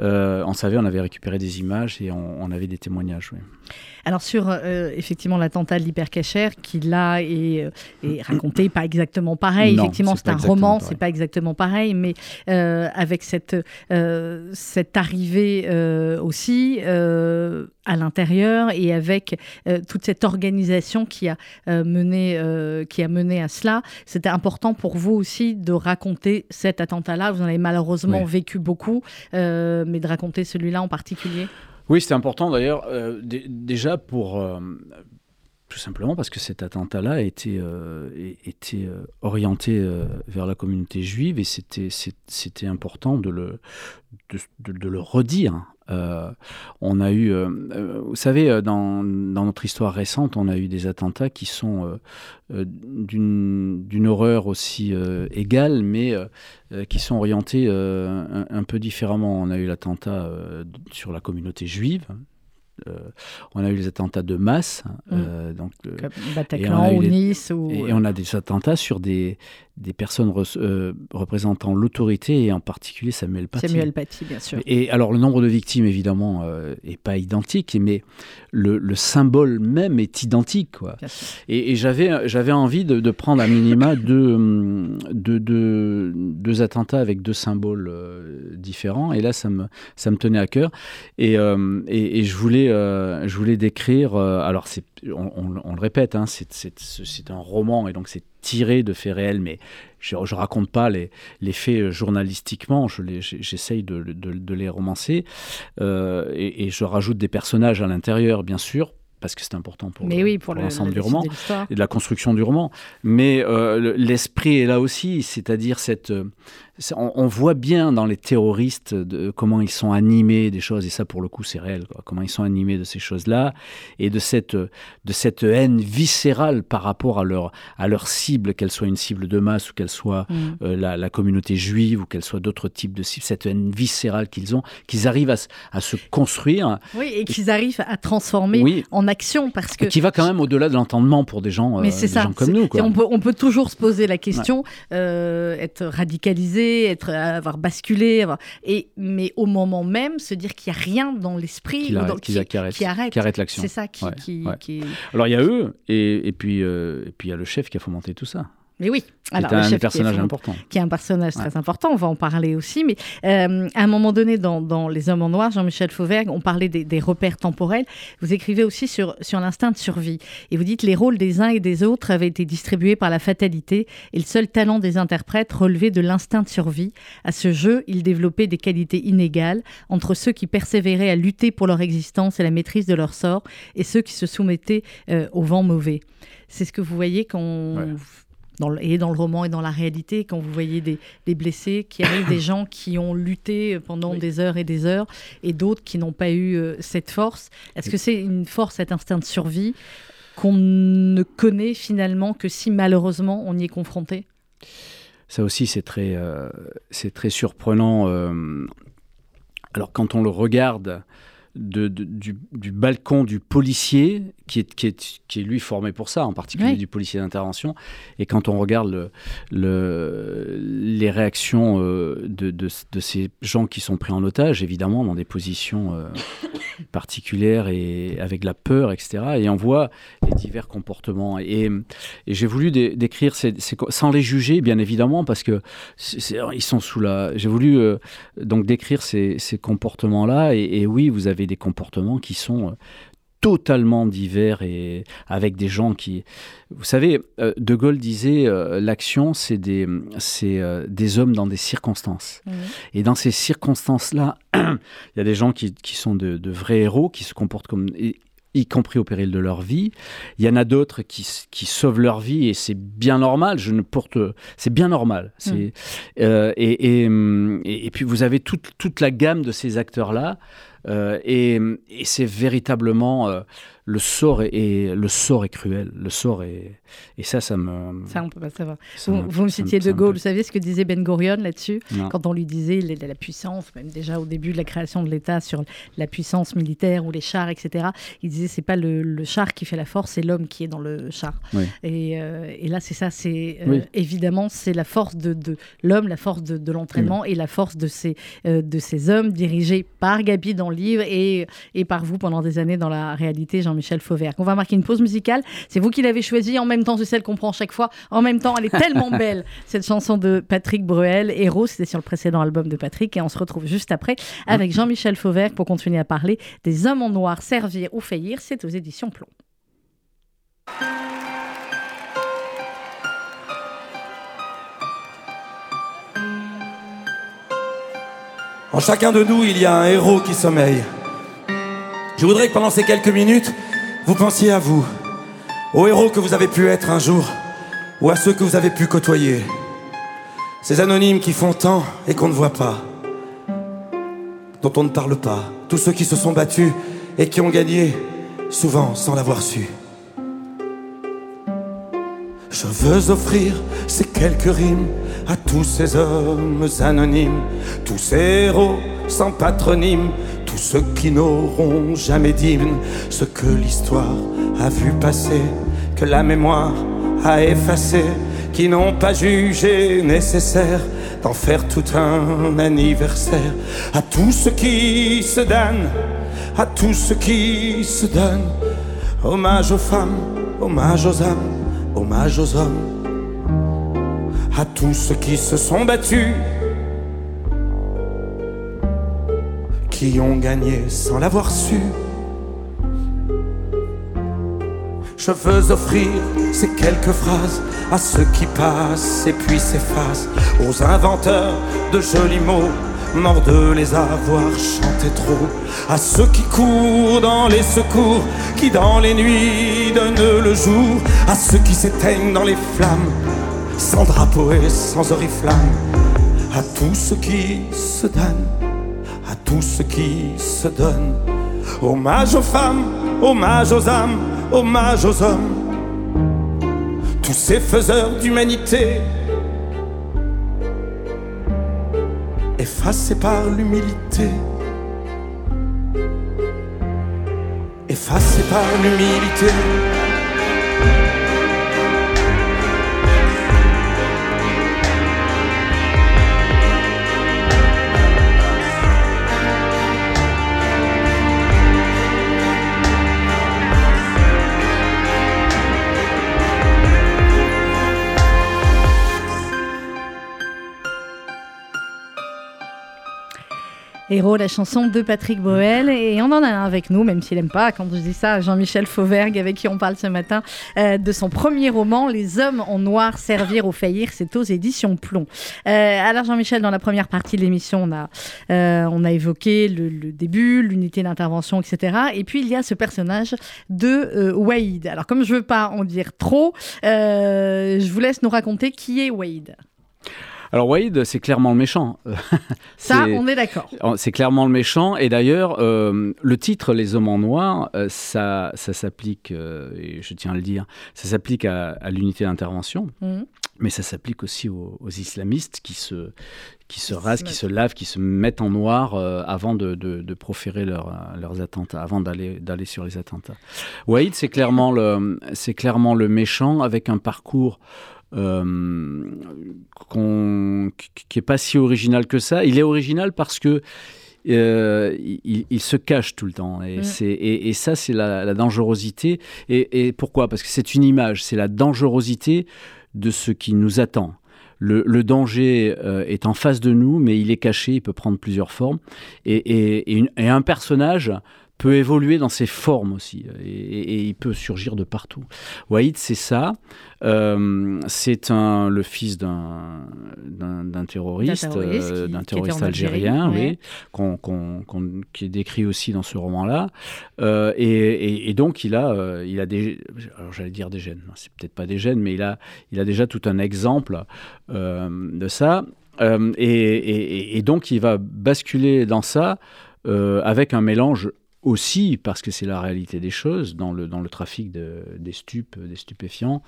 Euh, on savait, on avait récupéré des images et on, avait des témoignages. Alors sur euh, effectivement l'attentat de l'hypercachère, qui là est, euh, raconté pas exactement pareil. effectivement, c'est un roman, c'est pas exactement pareil, mais avec cette cette arrivée aussi à l'intérieur et avec toute cette organisation qui a mené qui a mené à cela. C'était important pour vous aussi de raconter cet attentat-là. Vous en avez malheureusement vécu beaucoup mais de raconter celui-là en particulier Oui, c'était important d'ailleurs, euh, déjà pour. Euh, tout simplement parce que cet attentat-là euh, était orienté vers la communauté juive et c'était important de le, de le redire euh, on a eu, euh, euh, vous savez, dans, notre histoire récente, on a eu des attentats qui sont d'une horreur aussi égale, mais qui sont orientés un, peu différemment. On a eu l'attentat sur la communauté juive, on a eu les attentats de masse, Mm. donc Comme et on Bataclan a ou Nice ou... et on a des attentats sur des, des personnes re- euh, représentant l'autorité et en particulier Samuel Paty. Samuel Paty, bien sûr. Et alors le nombre de victimes évidemment euh, est pas identique, mais le, le symbole même est identique quoi. Et, et j'avais j'avais envie de, de prendre à minima deux, deux, deux, deux attentats avec deux symboles euh, différents. Et là ça me ça me tenait à cœur. Et, euh, et, et je voulais euh, je voulais décrire. euh, alors c'est on, on- on le répète, hein, c'est un roman et donc c'est tiré de faits réels, mais je ne raconte pas les, les faits euh, journalistiquement, je j'essaye de, de- de les romancer, Euh, et, et je rajoute des personnages à l'intérieur, bien sûr, parce que c'est important pour, Mais le- oui, pour, le- l'ensemble du roman et de la construction du roman. Mais euh, le- l'esprit est là aussi, c'est-à-dire cette, on, on voit bien dans les terroristes de, comment ils sont animés des choses, et ça pour le coup c'est réel, quoi, comment ils sont animés de ces choses-là, et de cette, de cette haine viscérale par rapport à leur, à leur cible, qu'elle soit une cible de masse ou qu'elle soit Mm. euh, la, la communauté juive ou qu'elle soit d'autres types de cibles, cette haine viscérale qu'ils ont, qu'ils arrivent à, se- à se construire, Oui, et qu'ils arrivent à transformer oui, en action parce que qui va quand même au-delà de l'entendement pour des gens, euh, Mais c'est des ça. gens comme nous. Quoi. On peut, on peut toujours se poser la question, euh, être radicalisé, être, avoir basculé, avoir- et, mais au moment même, se dire qu'il n'y a rien dans l'esprit Qui arrête- dans- qui- qui, qui arrête- qui arrête. qui arrête l'action. C'est ça qui, Ouais, ouais. Alors il y a eux, et, et puis euh, et puis il y a le chef qui a fomenté tout ça. Mais oui, C'est alors, un le des chef qui est importants. qui est un personnage très important, on va en parler aussi, mais euh, à un moment donné, dans, dans Les Hommes en Noir, Jean-Michel Fauvergue, on parlait des, des repères temporels, vous écrivez aussi sur, sur l'instinct de survie, et vous dites les rôles des uns et des autres avaient été distribués par la fatalité, et le seul talent des interprètes relevait de l'instinct de survie. À ce jeu, ils développaient des qualités inégales entre ceux qui persévéraient à lutter pour leur existence et la maîtrise de leur sort, et ceux qui se soumettaient euh, au vent mauvais. C'est ce que vous voyez quand... Ouais. Dans le- et dans le roman et dans la réalité, quand vous voyez des, des blessés qui arrivent, des gens qui ont lutté pendant Oui. des heures et des heures, et d'autres qui n'ont pas eu euh, cette force. Est-ce que c'est une force, cet instinct de survie, qu'on ne connaît finalement que si malheureusement on y est confronté? Ça aussi, c'est très, euh, c'est très surprenant. euh, alors, quand on le regarde de, de- du, du balcon du policier, qui est, qui, est, qui est lui formé pour ça, en particulier Oui. du policier d'intervention, et quand on regarde le, le- les réactions euh, de, de- de ces gens qui sont pris en otage, évidemment, dans des positions euh, particulières et avec la peur, etc. Et on voit les divers comportements. Et, et j'ai voulu dé- décrire, ces, ces sans les juger, bien évidemment, parce que ils sont sous la. J'ai voulu euh, donc décrire ces, ces comportements-là. Et, et oui, vous avez des comportements qui sont totalement divers et avec des gens qui. Vous savez, euh, De Gaulle disait euh, l'action, c'est des, euh, des hommes dans des circonstances. Et dans ces circonstances-là, il y a des gens qui, qui sont de, de vrais héros, qui se comportent comme, y compris au péril de leur vie. Il y en a d'autres qui, qui sauvent leur vie et c'est bien normal. Je ne porte, c'est bien normal. C'est euh, et, et, hum, et, et puis vous avez toute, toute la gamme de ces acteurs-là. euh, et et c'est véritablement euh, le sort est, est- le sort est cruel. Le sort est et ça, ça me. Ça, on peut pas savoir. Vous, me- vous me citiez De Gaulle, vous savez ce que disait Ben Gurion là-dessus? Quand on lui disait la, la puissance, même déjà au début de la création de l'État sur la puissance militaire ou les chars, etc. Il disait c'est pas le, le char qui fait la force, c'est l'homme qui est dans le char. Oui. Et, euh, et là c'est ça, c'est euh, Oui. évidemment c'est la force de, de l'homme, la force de, de l'entraînement et la force de ces euh, de ces hommes dirigés par Gabi dans le livre et et par vous pendant des années dans la réalité, Jean-Michel Fauvert. On va marquer une pause musicale. C'est vous qui l'avez choisie. En même temps, c'est celle qu'on prend chaque fois. En même temps, elle est tellement belle cette chanson de Patrick Bruel, Héros. C'était sur le précédent album de Patrick et on se retrouve juste après avec Jean-Michel Fauvert pour continuer à parler des hommes en noir, servir ou faillir. C'est aux éditions Plomb. En chacun de nous, il y a un héros qui sommeille. Je voudrais que pendant ces quelques minutes, vous pensiez à vous, aux héros que vous avez pu être un jour, ou à ceux que vous avez pu côtoyer. Ces anonymes qui font tant et qu'on ne voit pas, dont on ne parle pas, tous ceux qui se sont battus et qui ont gagné, souvent sans l'avoir su. Je veux offrir ces quelques rimes à tous ces hommes anonymes, tous ces héros sans patronyme, tous ceux qui n'auront jamais d'hymne, ce que l'histoire a vu passer, que la mémoire a effacé, qui n'ont pas jugé nécessaire d'en faire tout un anniversaire, à tous ceux qui se donnent, à tous ceux qui se donnent, hommage aux femmes, hommage aux âmes, hommage aux hommes, à tous ceux qui se sont battus qui ont gagné sans l'avoir su. Je veux offrir ces quelques phrases à ceux qui passent et puis s'effacent, aux inventeurs de jolis mots, morts de les avoir chantés trop, à ceux qui courent dans les secours, qui dans les nuits donnent le jour, à ceux qui s'éteignent dans les flammes, sans drapeau et sans oriflamme, à tous ceux qui se donnent à tous ceux qui se donnent. Hommage aux femmes, hommage aux âmes, hommage aux hommes. Tous ces faiseurs d'humanité, effacés par l'humilité. Effacés par l'humilité. Héros, la chanson de Patrick Boel. Et on en a un avec nous, même s'il n'aime pas, quand je dis ça, Jean-Michel Fauvergue, avec qui on parle ce matin, euh, de son premier roman, Les hommes en noir servir ou faillir. C'est aux éditions Plomb. Euh, alors, Jean-Michel, dans la première partie de l'émission, on, a, euh, on a évoqué le, début, l'unité d'intervention, etc. Et puis, il y a ce personnage de Waïd. Alors, comme je ne veux pas en dire trop, je vous laisse nous raconter qui est Waïd. Alors Wade, c'est clairement le méchant. Ça, on est d'accord. C'est clairement le méchant. Et d'ailleurs, euh, le titre Les Hommes en Noir, euh, ça, ça s'applique, euh, et je tiens à le dire, ça s'applique à, l'unité d'intervention. Mhm. Mais ça s'applique aussi aux, islamistes qui se, qui se rasent, qui se lavent, qui se mettent en noir avant de, de, proférer leurs attentats, avant d'aller sur les attentats. Wade, c'est clairement, le, clairement le méchant avec un parcours euh, qui n'est pas si original que ça. Il est original parce que euh, il, se cache tout le temps. Et, mm. et, ça, c'est la, dangerosité. Et, pourquoi? Parce que c'est une image, c'est la dangerosité de ce qui nous attend. Le, danger euh, est en face de nous, mais il est caché, il peut prendre plusieurs formes. Et, un personnage peut évoluer dans ses formes aussi, et, il peut surgir de partout. Wahid, c'est ça. Euh, c'est un, le fils d'un, d'un, terroriste, d'un terroriste, euh, algérien, oui, qui est décrit aussi dans ce roman-là. Euh, et, donc, il a, il a des, alors j'allais dire des gènes, c'est peut-être pas des gènes, mais il a, il a déjà tout un exemple de ça. Et, et, donc, il va basculer dans ça avec un mélange aussi parce que c'est la réalité des choses dans le, dans le trafic de, des stupes, des stupéfiants,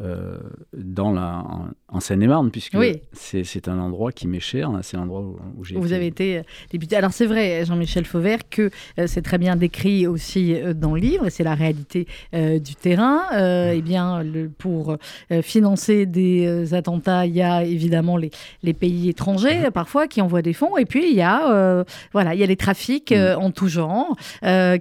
euh, dans la, en, Seine-et-Marne, puisque c'est un endroit qui m'est cher, c'est l'endroit où, où j'ai Vous avez été euh, député. Alors c'est vrai, Jean-Michel Fauvert, que euh, c'est très bien décrit aussi dans le livre, et c'est la réalité du terrain. et eh bien, le, pour financer des attentats, il y a évidemment les, les pays étrangers, mmh. parfois, qui envoient des fonds, et puis il y a, voilà, il y a les trafics mmh. en tout genre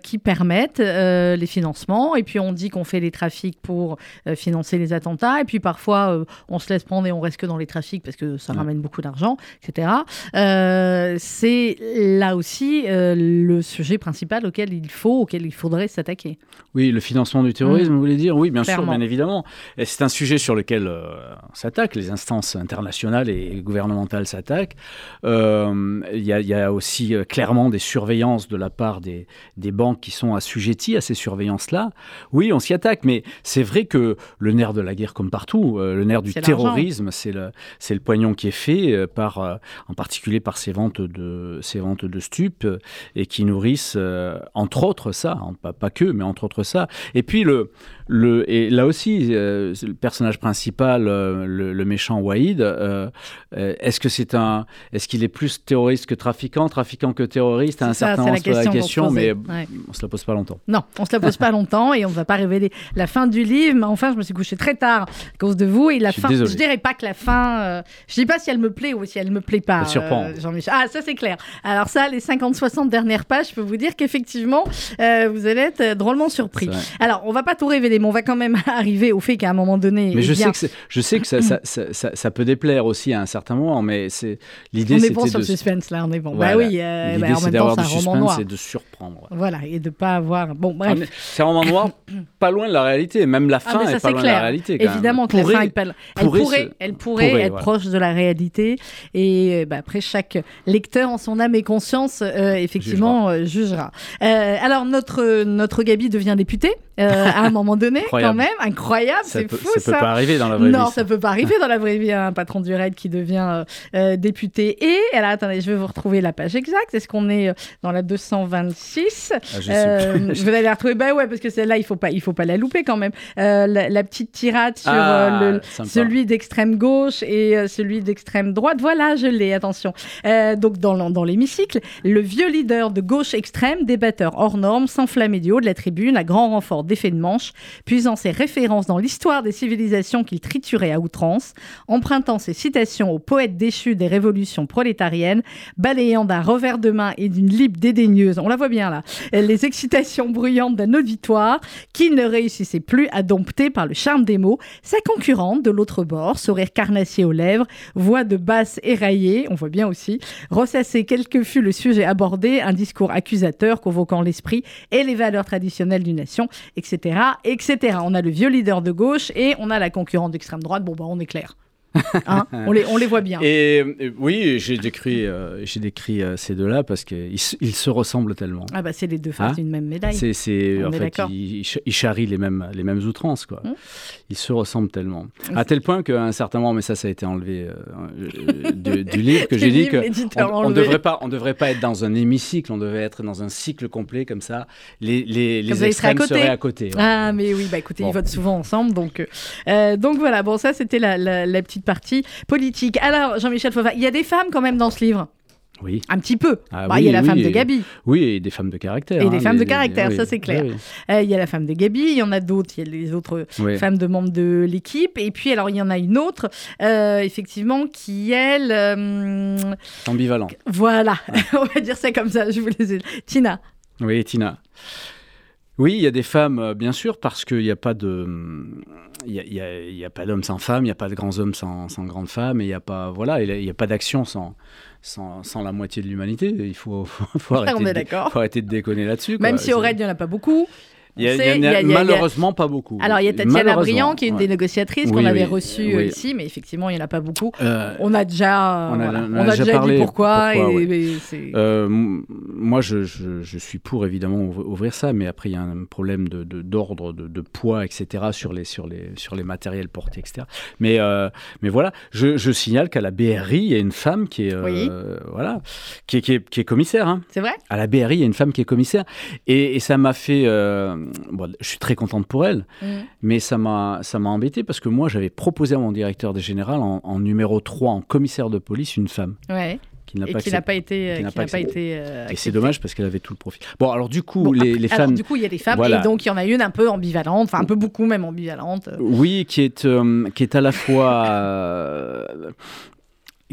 qui permettent les financements, et puis on dit qu'on fait les trafics pour financer les attentats et puis parfois, euh, on se laisse prendre et on reste que dans les trafics parce que ça ramène beaucoup d'argent, etc. Euh, c'est là aussi euh, le sujet principal auquel il faut, auquel il faudrait s'attaquer. Oui, le financement du terrorisme, mmh. vous voulez dire? Oui, bien sûr, bien évidemment. Et c'est un sujet sur lequel on s'attaque, les instances internationales et gouvernementales s'attaquent. Il y, a aussi clairement des surveillances de la part des, des banques qui sont assujetties à ces surveillances-là. Oui, on s'y attaque, mais c'est vrai que le nerf de la guerre comme partout. Euh, le nerf du terrorisme, c'est le, le poignon qui est fait, euh, par, euh, en particulier par ces ventes de, ces ventes de stupes, et qui nourrissent, entre autres, ça, hein, pas, pas, que, mais entre autres ça. Et puis le, le, et là aussi, euh, le personnage principal, euh, le, le, méchant Wahid, euh, est-ce que c'est un, est-ce qu'il est plus terroriste que trafiquant, trafiquant que terroriste à un certain moment, la la question, mais ouais. on se la pose pas longtemps. Non, on se la pose pas longtemps et on va pas révéler la fin du livre. Mais enfin, je me suis couché très tard à cause de vous et la je fin. Je dirais pas que la fin. je dis pas si elle me plaît ou si elle me plaît pas. Jean-Michel. Ah, ça c'est clair. Alors ça, les 50-60 dernières pages, je peux vous dire qu'effectivement, vous allez être drôlement surpris. Alors, on va pas tout révéler, mais on va quand même arriver au fait qu'à un moment donné. Mais je, bien... sais que je sais que ça, ça, ça, ça, peut déplaire aussi à un certain moment, mais c'est l'idée. On est bon sur de... le suspense là, on est bon. Voilà. Bah oui, euh, l'idée bah, c'est d'avoir du suspense noir. et de surprendre. Voilà, et de pas avoir. Bon, bref. Est... C'est un roman noir, pas loin de la réalité. Même la fin ah, ça, est pas loin clair. de la réalité. Quand Évidemment même. que pourrait, la fin est pas. Elle pourrait, pourrait, se... elle pourrait, pourrait être voilà. proche de la réalité. Et bah, après, chaque lecteur en son âme et conscience, euh, effectivement, jugera. Euh, jugera. Euh, alors, notre, notre Gabi devient député à un moment donné, quand même. Incroyable, c'est fou ça. Ça peut pas arriver dans la vraie non, vie. ça peut pas arriver dans la vraie vie, un patron du RAID qui devient euh, député. Et, alors attendez, je vais vous retrouver la page exacte. Est-ce qu'on est dans la 226 ah, je, euh, je vais aller la retrouver. Bah ouais, parce que celle-là, il faut pas, il faut pas la louper quand même. Euh, la, la, petite tirade sur ah, le, celui d'extrême gauche et euh, celui d'extrême droite. Voilà, je l'ai. Attention. Euh, donc dans, dans l'hémicycle, le vieux leader de gauche extrême, débatteur hors norme, s'enflamme du haut de la tribune à grand renfort d'effets de manche, puisant ses références dans l'histoire des civilisations qu'il triturait à outrance, empruntant ses citations aux poètes déchus des révolutions prolétariennes, balayant d'un revers de main et d'une libre dédaigneuse, on la voit bien là, les excitations bruyantes d'un auditoire qu'il ne réussissait plus à dompter par le charme des mots, sa concurrente de l'autre bord, sourire carnassier aux lèvres, voix de basse éraillée, on voit bien aussi, ressasser quel que fût le sujet abordé, un discours accusateur convoquant l'esprit et les valeurs traditionnelles d'une nation, etc., etc. On a le vieux leader de gauche et on a la concurrente d'extrême droite. Bon, bah, on est clair. Hein on, les, on les voit bien. Et, et oui, j'ai décrit, euh, j'ai décrit euh, ces deux-là parce qu'ils ils se ressemblent tellement. Ah bah c'est les deux faces Hein d'une même médaille. C'est, en fait, ils, ils charrient les mêmes, les mêmes outrances, quoi. Hum. Ils se ressemblent tellement. À tel point qu'à un certain moment, mais ça, ça a été enlevé euh, de- du livre, que j'ai dit que on, enlevé. devrait pas, on devrait pas être dans un hémicycle, on devait être dans un cycle complet comme ça. Les, les, les à extrêmes côté. seraient à côté. ouais. Ah, mais oui, bah écoutez, Bon. ils votent souvent ensemble. Donc, donc voilà, bon, ça c'était la, la- la petite partie politique. Alors, Jean-Michel Fauva, il y a des femmes quand même dans ce livre, Oui, un petit peu. Ah Bah, oui, il y a la oui, femme de Gabi, oui, et des femmes de caractère. Et des hein, femmes de caractère, ça, c'est clair. Euh, il y a la femme de Gabi, il y en a d'autres, il y a les autres femmes de membres de l'équipe. Et puis, alors, il y en a une autre, euh, effectivement, qui, elle, euh, Ambivalent. voilà, on va dire ça comme ça, je vous les ai. Tina. Oui, Tina. Oui, il y a des femmes, euh, bien sûr, parce qu'il n'y a pas de, il y a, il y a- il y a pas d'hommes sans femmes, il n'y a pas de grands hommes sans, sans grandes femmes, et il n'y a pas, voilà, il n'y a pas d'action sans, sans, sans la moitié de l'humanité. Il faut, faut, faut arrêter, on est de, d'accord. faut arrêter de déconner là-dessus. Même quoi. si au raid, il n'y en a pas beaucoup. Il y a, malheureusement pas beaucoup. Alors, il y a Tatiana Briand, qui est une ouais. des négociatrices Oui, qu'on avait oui, reçue oui. ici, mais effectivement, il n'y en a pas beaucoup. Euh, On a déjà, on a- voilà, on on a a déjà déjà parlé dit pourquoi. pourquoi, et, ouais. et c'est- Euh, moi, je, je- je suis pour évidemment ouv- ouvrir ça, mais après il y a un problème de de- d'ordre, de, de poids, etc. sur les sur les sur les matériels portés, etc. Mais euh, mais voilà, je, je signale qu'à la BRI, il y a une femme qui est euh, voilà, qui est, qui est, qui est commissaire. hein. c'est vrai? À la BRI, il y a une femme qui est commissaire, et, et ça m'a fait. Euh, bon, je suis très contente pour elle, Mm. mais ça m'a ça m'a embêté parce que moi j'avais proposé à mon directeur des générales en, en numéro 3, en commissaire de police, une femme Ouais. qui n'a Et pas qui n'a pas été, qui n'a qui pas n'a pas accepté. été. euh, Et c'est dommage parce qu'elle avait tout le profil. Bon, alors du coup, Bon, les, après- les alors, femmes. du coup, il y a des femmes, Voilà. et donc il y en a une un peu ambivalente, enfin un peu beaucoup même ambivalente. Oui, qui est, euh, qui est à la fois. euh,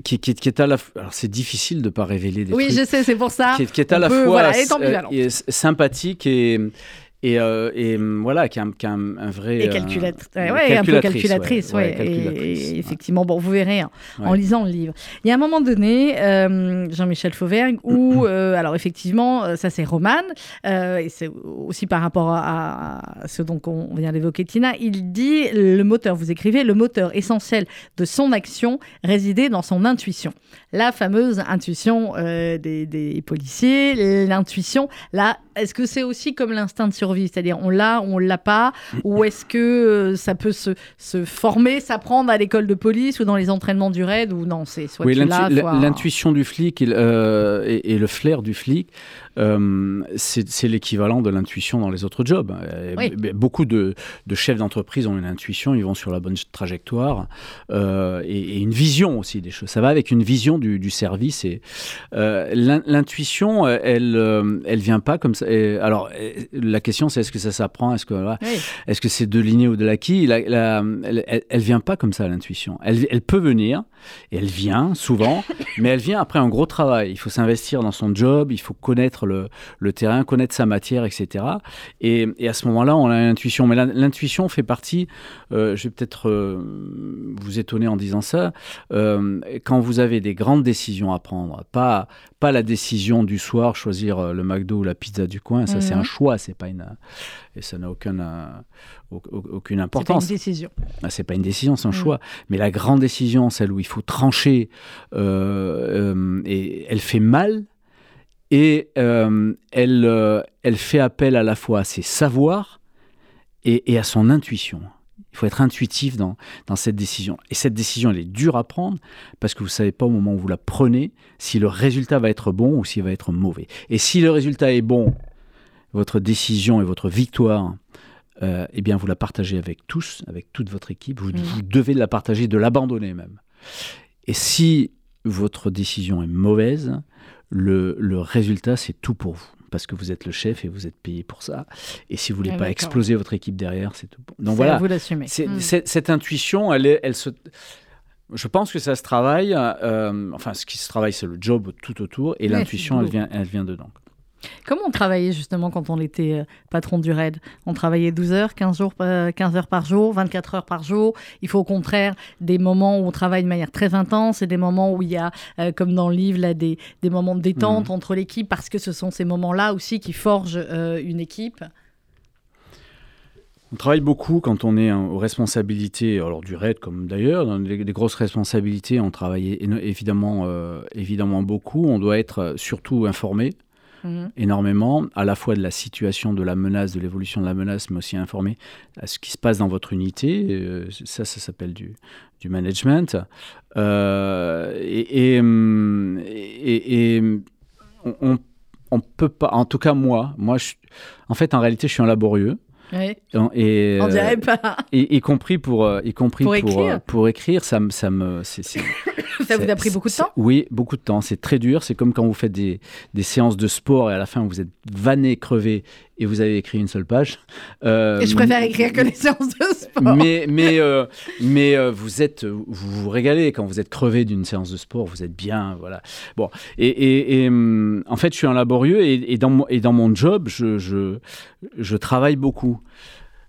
qui, qui est- qui est à la. Alors c'est difficile de ne pas révéler des Oui, trucs. je sais, c'est pour ça. qui est, qui est à on la peut- fois voilà, est euh, sympathique et. Et, euh, et, hum, voilà, qui a, un- qui a un, un vrai. Et euh, calculatrice, ouais, euh, ouais, un peu calculatrice, calculatrice, ouais, ouais, et- calculatrice, effectivement, bon, vous verrez hein, en lisant le livre. Il y a un moment donné, euh, Jean-Michel Fauvergue, où, euh, alors effectivement, ça c'est Roman, et c'est aussi par rapport à, à ce dont on vient d'évoquer Tina, il dit, le moteur, vous écrivez, le moteur essentiel de son action résidait dans son intuition. La fameuse intuition des, des policiers, l'intuition, là, est-ce que c'est aussi comme l'instinct de survie survie. C'est-à-dire, on l'a ou on l'a pas Ou est-ce que euh, ça peut se, se former, s'apprendre à l'école de police ou dans les entraînements du raid Ou non, c'est soit oui, l'intuition du flic et, euh, et, et, le flair du flic, euh, c'est l'équivalent de l'intuition dans les autres jobs. Oui. Beaucoup de, de chefs d'entreprise ont une intuition, ils vont sur la bonne trajectoire euh, et, et, une vision aussi des choses. Ça va avec une vision du, du service. Et euh, l'intuition, elle, euh, elle vient pas comme ça. Et, alors, la question, c'est est-ce que ça s'apprend? Est-ce que voilà, Oui. est-ce que c'est de l'inné ou de l'acquis? La, la, elle, elle, elle vient pas comme ça l'intuition. Elle, elle peut venir et elle vient souvent, mais elle vient après un gros travail. Il faut s'investir dans son job, il faut connaître le, le terrain, connaître sa matière, etc. Et, et à ce moment-là, on a l'intuition. Mais l'intuition fait partie, euh, je vais peut-être euh, vous étonner en disant ça, euh, quand vous avez des grandes décisions à prendre, pas, pas la décision du soir, choisir le McDo ou la pizza du coin, ça Mhm. c'est un choix, c'est pas une, et ça n'a aucun, euh, au- au- aucune C'est pas importance. une décision. Ah, c'est pas une décision, c'est un Mm. choix. Mais la grande décision, celle où il faut trancher, et elle fait mal, et euh, elle, euh, elle fait appel à la fois à ses savoirs et, et à son intuition. Il faut être intuitif dans, dans cette décision. Et cette décision, elle est dure à prendre parce que vous ne savez pas au moment où vous la prenez si le résultat va être bon ou s'il va être mauvais. Et si le résultat est bon, votre décision et votre victoire, euh, eh bien, vous la partagez avec tous, avec toute votre équipe. Vous, vous devez la partager, de l'abandonner même. Et si votre décision est mauvaise, le, le résultat, c'est tout pour vous. Parce que vous êtes le chef et vous êtes payé pour ça. Et si vous voulez Ah, pas exploser votre équipe derrière, c'est tout. pour- Donc C'est à voilà, vous d'assumer. c'est- Mm. c'est- cette intuition, elle, se. Je pense que ça se travaille. euh, enfin, ce qui se travaille, c'est le job tout autour. Et l'intuition, elle le vient, elle vient dedans. Comment on travaillait justement quand on était euh, patron du RAID? On travaillait 12 heures, 15, jours, euh, 15 heures par jour, 24 heures par jour. Il faut au contraire des moments où on travaille de manière très intense et des moments où il y a, euh, comme dans le livre, là, des, des moments de détente Mhm. entre l'équipe parce que ce sont ces moments-là aussi qui forgent euh, une équipe. On travaille beaucoup quand on est aux responsabilités, alors du RAID comme d'ailleurs, dans les, les grosses responsabilités, on travaille évidemment, euh, évidemment beaucoup. On doit être surtout informé Mhm. énormément, à la fois de la situation de la menace, de l'évolution de la menace, mais aussi informé à ce qui se passe dans votre unité. Euh, ça, ça s'appelle du, du management. Euh, et, et, hum, et- et, hum, on, on- peut pas, en tout cas moi, moi, en fait, en réalité, je suis un laborieux. Oui, Et, on euh, dirait pas. y, y compris pour, euh, y compris Pour pour, écrire. euh, pour écrire, ça, me- ça vous a pris beaucoup de temps? Oui, beaucoup de temps. C'est très dur. C'est comme quand vous faites des, des séances de sport et à la fin vous êtes vanné, crevé et vous avez écrit une seule page. Euh, Et je préfère écrire que les séances de sport. Mais, mais, euh, mais euh, vous êtes, vous vous régalez quand vous êtes crevé d'une séance de sport, vous êtes bien, voilà. Bon, et, et- et, hum, en fait, je suis un laborieux et, et dans, mon, et dans mon job, je, je, je travaille beaucoup.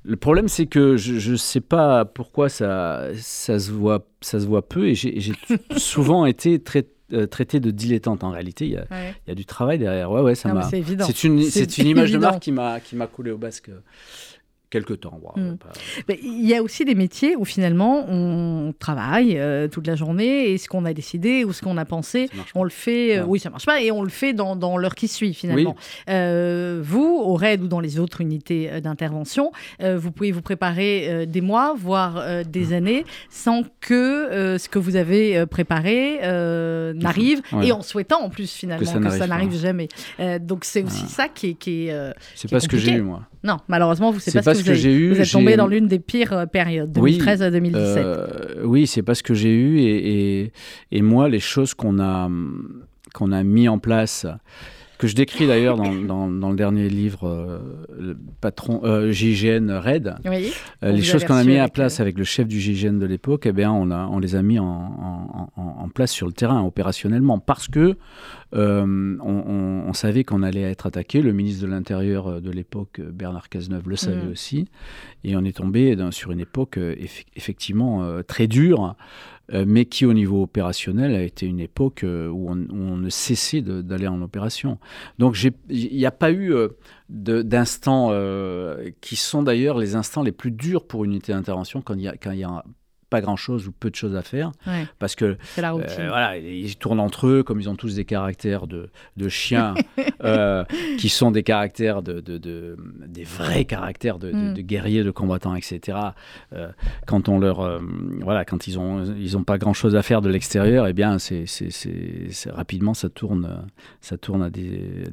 Le problème, c'est que je ne sais pas pourquoi ça, ça, se voit, ça se voit peu et j'ai souvent été trai- euh, traité de dilettante. En réalité, il y a, Ouais. il y a du travail derrière. Ouais, ouais, ça m'a. c'est évident. C'est une, C'est c'est une image de marque qui m'a qui m'a coulé au basque euh, quelque temps. Mm. pas- Mais Il y a aussi des métiers où finalement on travaille euh, toute la journée et ce qu'on a décidé ou ce qu'on a pensé, on le fait. euh. Oui, ça marche pas et on le fait dans, dans l'heure qui suit finalement. Euh, vous, au RAID ou dans les autres unités d'intervention, vous pouvez vous préparer des mois, voire euh, Mm. des années, sans que ce que vous avez préparé n'arrive Ouais. et en souhaitant en plus finalement que ça n'arrive pas. jamais. Donc c'est aussi Ouais. ça qui est. Qui est C'est pas ce que j'ai eu, moi. Non, malheureusement, vous c'est C'est pas, ce que, vous avez- j'ai eu. Vous êtes tombé dans l'une des pires euh, périodes, Oui, 2013 à 2017. Euh, oui, c'est pas ce que j'ai eu. Et, et, et moi, les choses qu'on a, hum, qu'on a mis en place, que je décris d'ailleurs dans, dans, dans le dernier livre, euh, le patron euh, GIGN Red, Oui. euh, les choses qu'on a mis en avec, place euh, avec le chef du GIGN de l'époque, eh bien, on, a, on les a mis en, en, en- en place sur le terrain, opérationnellement, parce que on, on- on savait qu'on allait être attaqué. Le ministre de l'Intérieur de l'époque, Bernard Cazeneuve, le savait Mm. aussi. Et on est tombé dans- sur une époque eff- effectivement très dure, mais qui au niveau opérationnel a été une époque euh, où, on, ne cessait d'aller en opération. Donc il n'y a pas eu euh, d'instants euh, qui sont d'ailleurs les instants les plus durs pour une unité d'intervention quand il y a, quand y a pas grand-chose ou peu de choses à faire. Ouais, Parce que la euh, voilà, ils tournent entre eux, comme ils ont tous des caractères de, de chiens, euh, qui sont des caractères de, de- de- des vrais caractères de, Mm. de guerriers, de combattants, etc. Euh, quand on leur, voilà, quand ils ont, ils ont pas grand chose à faire de l'extérieur, eh bien, c'est, rapidement ça tourne, ça tourne à des,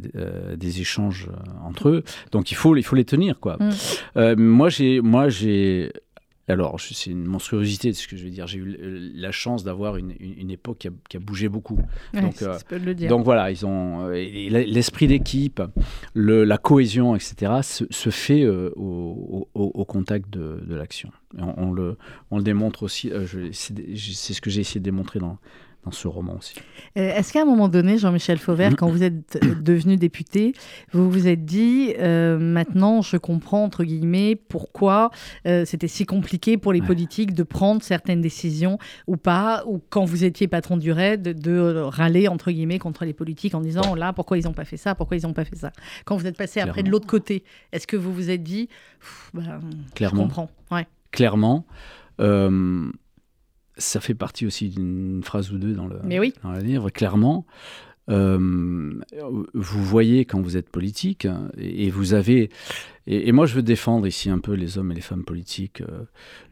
des échanges entre eux. Donc il faut, il faut les tenir, quoi. Mm. Moi, j'ai, moi, j'ai alors, c'est une monstruosité de ce que je veux dire. J'ai eu la chance d'avoir une, une- une époque qui a, qui a bougé beaucoup. Ouais, donc, euh, le dire. Donc voilà, ils ont euh, l'esprit d'équipe, le- la cohésion, etc. se, se fait euh, au, au- au contact de, de l'action. On, on le, on le démontre aussi. euh, c'est ce que j'ai essayé de démontrer dans, dans ce roman aussi. Euh, Est-ce qu'à un moment donné, Jean-Michel Fauvert, quand vous êtes devenu député, vous vous êtes dit, euh, maintenant je comprends, entre guillemets, pourquoi euh, c'était si compliqué pour les Ouais. politiques de prendre certaines décisions ou pas, ou quand vous étiez patron du RAID, de, de, râler, entre guillemets, contre les politiques en disant, là, pourquoi ils n'ont pas fait ça, pourquoi ils n'ont pas fait ça? Quand vous êtes passé après de l'autre côté, est-ce que vous vous êtes dit, ben, je Clairement. comprends ouais. Clairement. euh, ça fait partie aussi d'une phrase ou deux dans le, Mais oui. dans le livre, clairement. euh, vous voyez quand vous êtes politique et vous avez et, et moi je veux défendre ici un peu les hommes et les femmes politiques euh,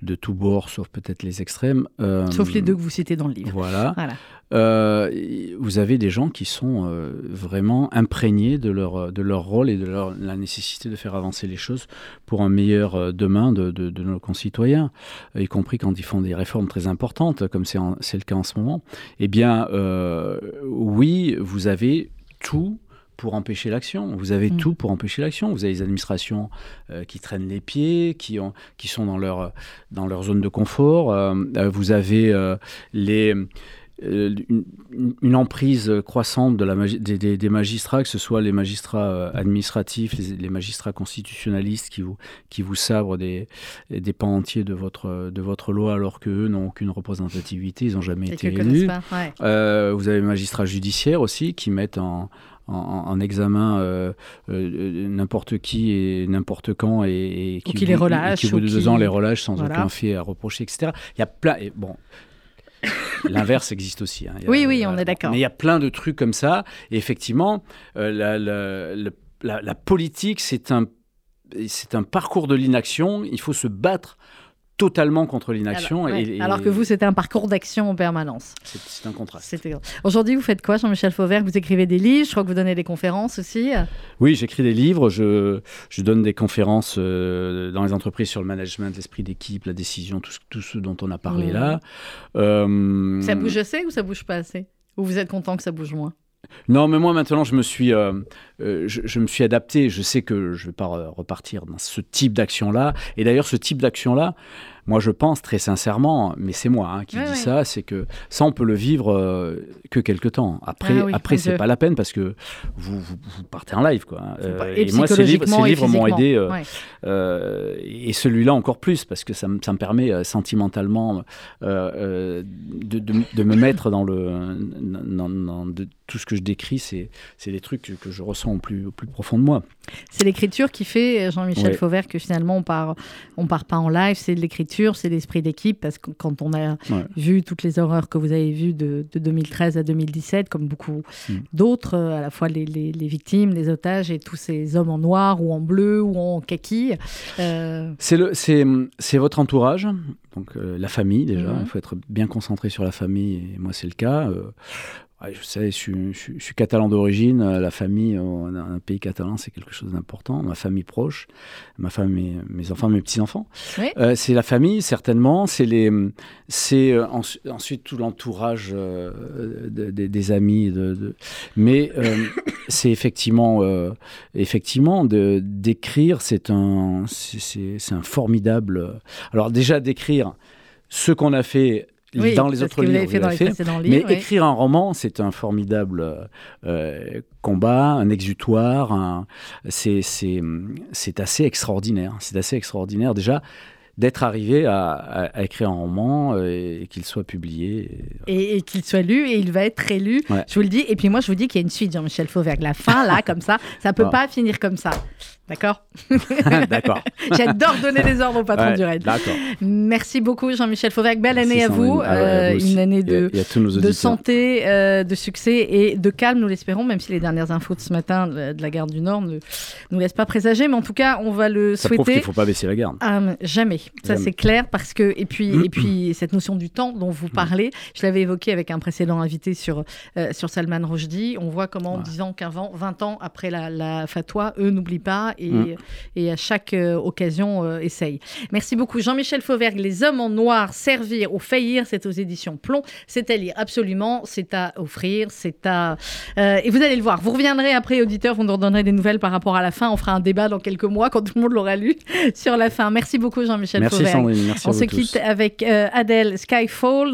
de tous bords sauf peut-être les extrêmes euh, Sauf les deux que vous citez dans le livre. voilà Voilà. Euh, vous avez des gens qui sont vraiment imprégnés de leur, de leur rôle et de leur, la nécessité de faire avancer les choses pour un meilleur demain de, de- de nos concitoyens, y compris quand ils font des réformes très importantes, comme c'est le cas en ce moment. Eh bien, oui, vous avez tout pour empêcher l'action. Vous avez Mm. tout pour empêcher l'action. Vous avez les administrations euh, qui traînent les pieds, qui, ont, qui sont dans leur, dans leur zone de confort. Euh, euh, vous avez euh, les, une, emprise croissante de la magi- des, des- des magistrats, que ce soit les magistrats administratifs, les, les magistrats constitutionnalistes qui vous, qui vous sabrent des, des pans entiers de votre, de votre loi alors qu'eux n'ont aucune représentativité, ils n'ont jamais Et été élus. pas. Ouais. Euh, vous avez les magistrats judiciaires aussi qui mettent en, en, en examen euh, euh, n'importe qui et n'importe quand et, et Ou qui les au bout- relâchent, qui au bout ou de qui- deux ans les relâchent sans Voilà. aucun fait à reprocher, etc. Il y a plein. Et bon. L'inverse existe aussi. hein. A- Oui, oui, on voilà. est d'accord. Mais il y a plein de trucs comme ça. Et effectivement, euh, la, la- la- la- la politique, c'est un, c'est un parcours de l'inaction. Il faut se battre totalement contre l'inaction. Alors, et- ouais. et- Alors que vous, c'était un parcours d'action en permanence. c'est, c'est un contraste. C'était- Aujourd'hui, vous faites quoi, Jean-Michel Fauvert? Vous écrivez des livres, je crois que vous donnez des conférences aussi. Oui, j'écris des livres, je, je donne des conférences euh, dans les entreprises sur le management, l'esprit d'équipe, la décision, tout ce, tout ce dont on a parlé Mhm. là. Euh, Ça bouge assez ou ça bouge pas assez? Ou vous êtes content que ça bouge moins? Non, mais moi maintenant, je me suis, euh, euh, je, me suis adapté. Je sais que je vais pas re- repartir dans ce type d'action-là. Et d'ailleurs, ce type d'action-là, moi, je pense très sincèrement, mais c'est moi hein, qui Ouais, dis ouais. ça, c'est que ça, on peut le vivre euh, que quelque temps. Après, Ah oui, après, c'est pas la peine parce que vous, vous, vous partez en live, quoi. Euh, Et, moi, ces livres, ces livres m'ont aidé. euh, Ouais. et celui-là encore plus, parce que ça, me- ça me permet sentimentalement de, de- de me mettre dans le. dans- dans- de- tout ce que je décris, c'est des trucs que, que je ressens au plus, au plus profond de moi. C'est l'écriture qui fait, Jean-Michel. Fauvert, que finalement on part, on part pas en live, c'est de c'est l'esprit d'équipe, parce que quand on a Ouais. vu toutes les horreurs que vous avez vues de, de 2013 à 2017, comme beaucoup Mm. d'autres, euh, à la fois les, les- les victimes, les otages et tous ces hommes en noir ou en bleu ou en kaki, euh, C'est c'est votre entourage, donc euh, la famille déjà. Mhm. Il faut être bien concentré sur la famille, et moi c'est le cas. Euh, je sais, je suis, je suis- je suis catalan d'origine. euh, La famille, euh, un pays catalan, c'est quelque chose d'important. Ma famille proche, ma femme, mes, enfants, mes petits enfants. Oui. Euh, c'est la famille certainement. C'est les, c'est euh, ensu- ensuite tout l'entourage euh, de- de- des amis. De, de- Mais c'est effectivement, effectivement, de d'écrire, c'est un, c'est- c'est c'est un formidable. Alors déjà d'écrire ce qu'on a fait oui, dans les autres vous livres, fait dans les fait. Mais oui. écrire un roman, c'est un formidable euh, combat, un exutoire. un- C'est c'est c'est assez extraordinaire. C'est assez extraordinaire déjà d'être arrivé à, à- à écrire un roman euh, et, qu'il soit publié. et- et, et qu'il soit lu et il va être élu. Ouais. Je vous le dis. Et puis moi, je vous dis qu'il y a une suite, Jean-Michel Fauvert. La fin, là, comme ça, ça peut Ah. pas finir comme ça. D'accord D'accord. J'adore donner des ordres au patron Ouais, du raid. D'accord. Merci beaucoup Jean-Michel Fauvert. Belle année à vous. Ah ouais, Euh, vous une année de, et à santé, euh, de succès et de calme, nous l'espérons, même si les dernières infos de ce matin de la gare du Nord ne nous laissent pas présager. Mais en tout cas, on va le Ça prouve souhaiter. qu'il ne faut pas baisser la garde. Mais jamais, ça c'est clair parce que et puis et puis cette notion du temps dont vous parlez, je l'avais évoqué avec un précédent invité sur euh, sur Salman Rushdie. On voit comment Ouais. 10 ans, 15 ans, 20 ans après la, la fatwa, eux n'oublient pas et, Mm. et à chaque euh, occasion euh, essayent. Merci beaucoup Jean-Michel Fauvergue, Les hommes en noir, servir ou faillir, c'est aux éditions Plomb. C'est à lire absolument, c'est à offrir, c'est à euh, et vous allez le voir. Vous reviendrez après auditeurs, vous nous redonnerez des nouvelles par rapport à la fin. On fera un débat dans quelques mois quand tout le monde l'aura lu sur la fin. Merci beaucoup Jean-Michel Merci Fauvergue. Sandrine, merci On à se quitte avec Adèle Skyfall.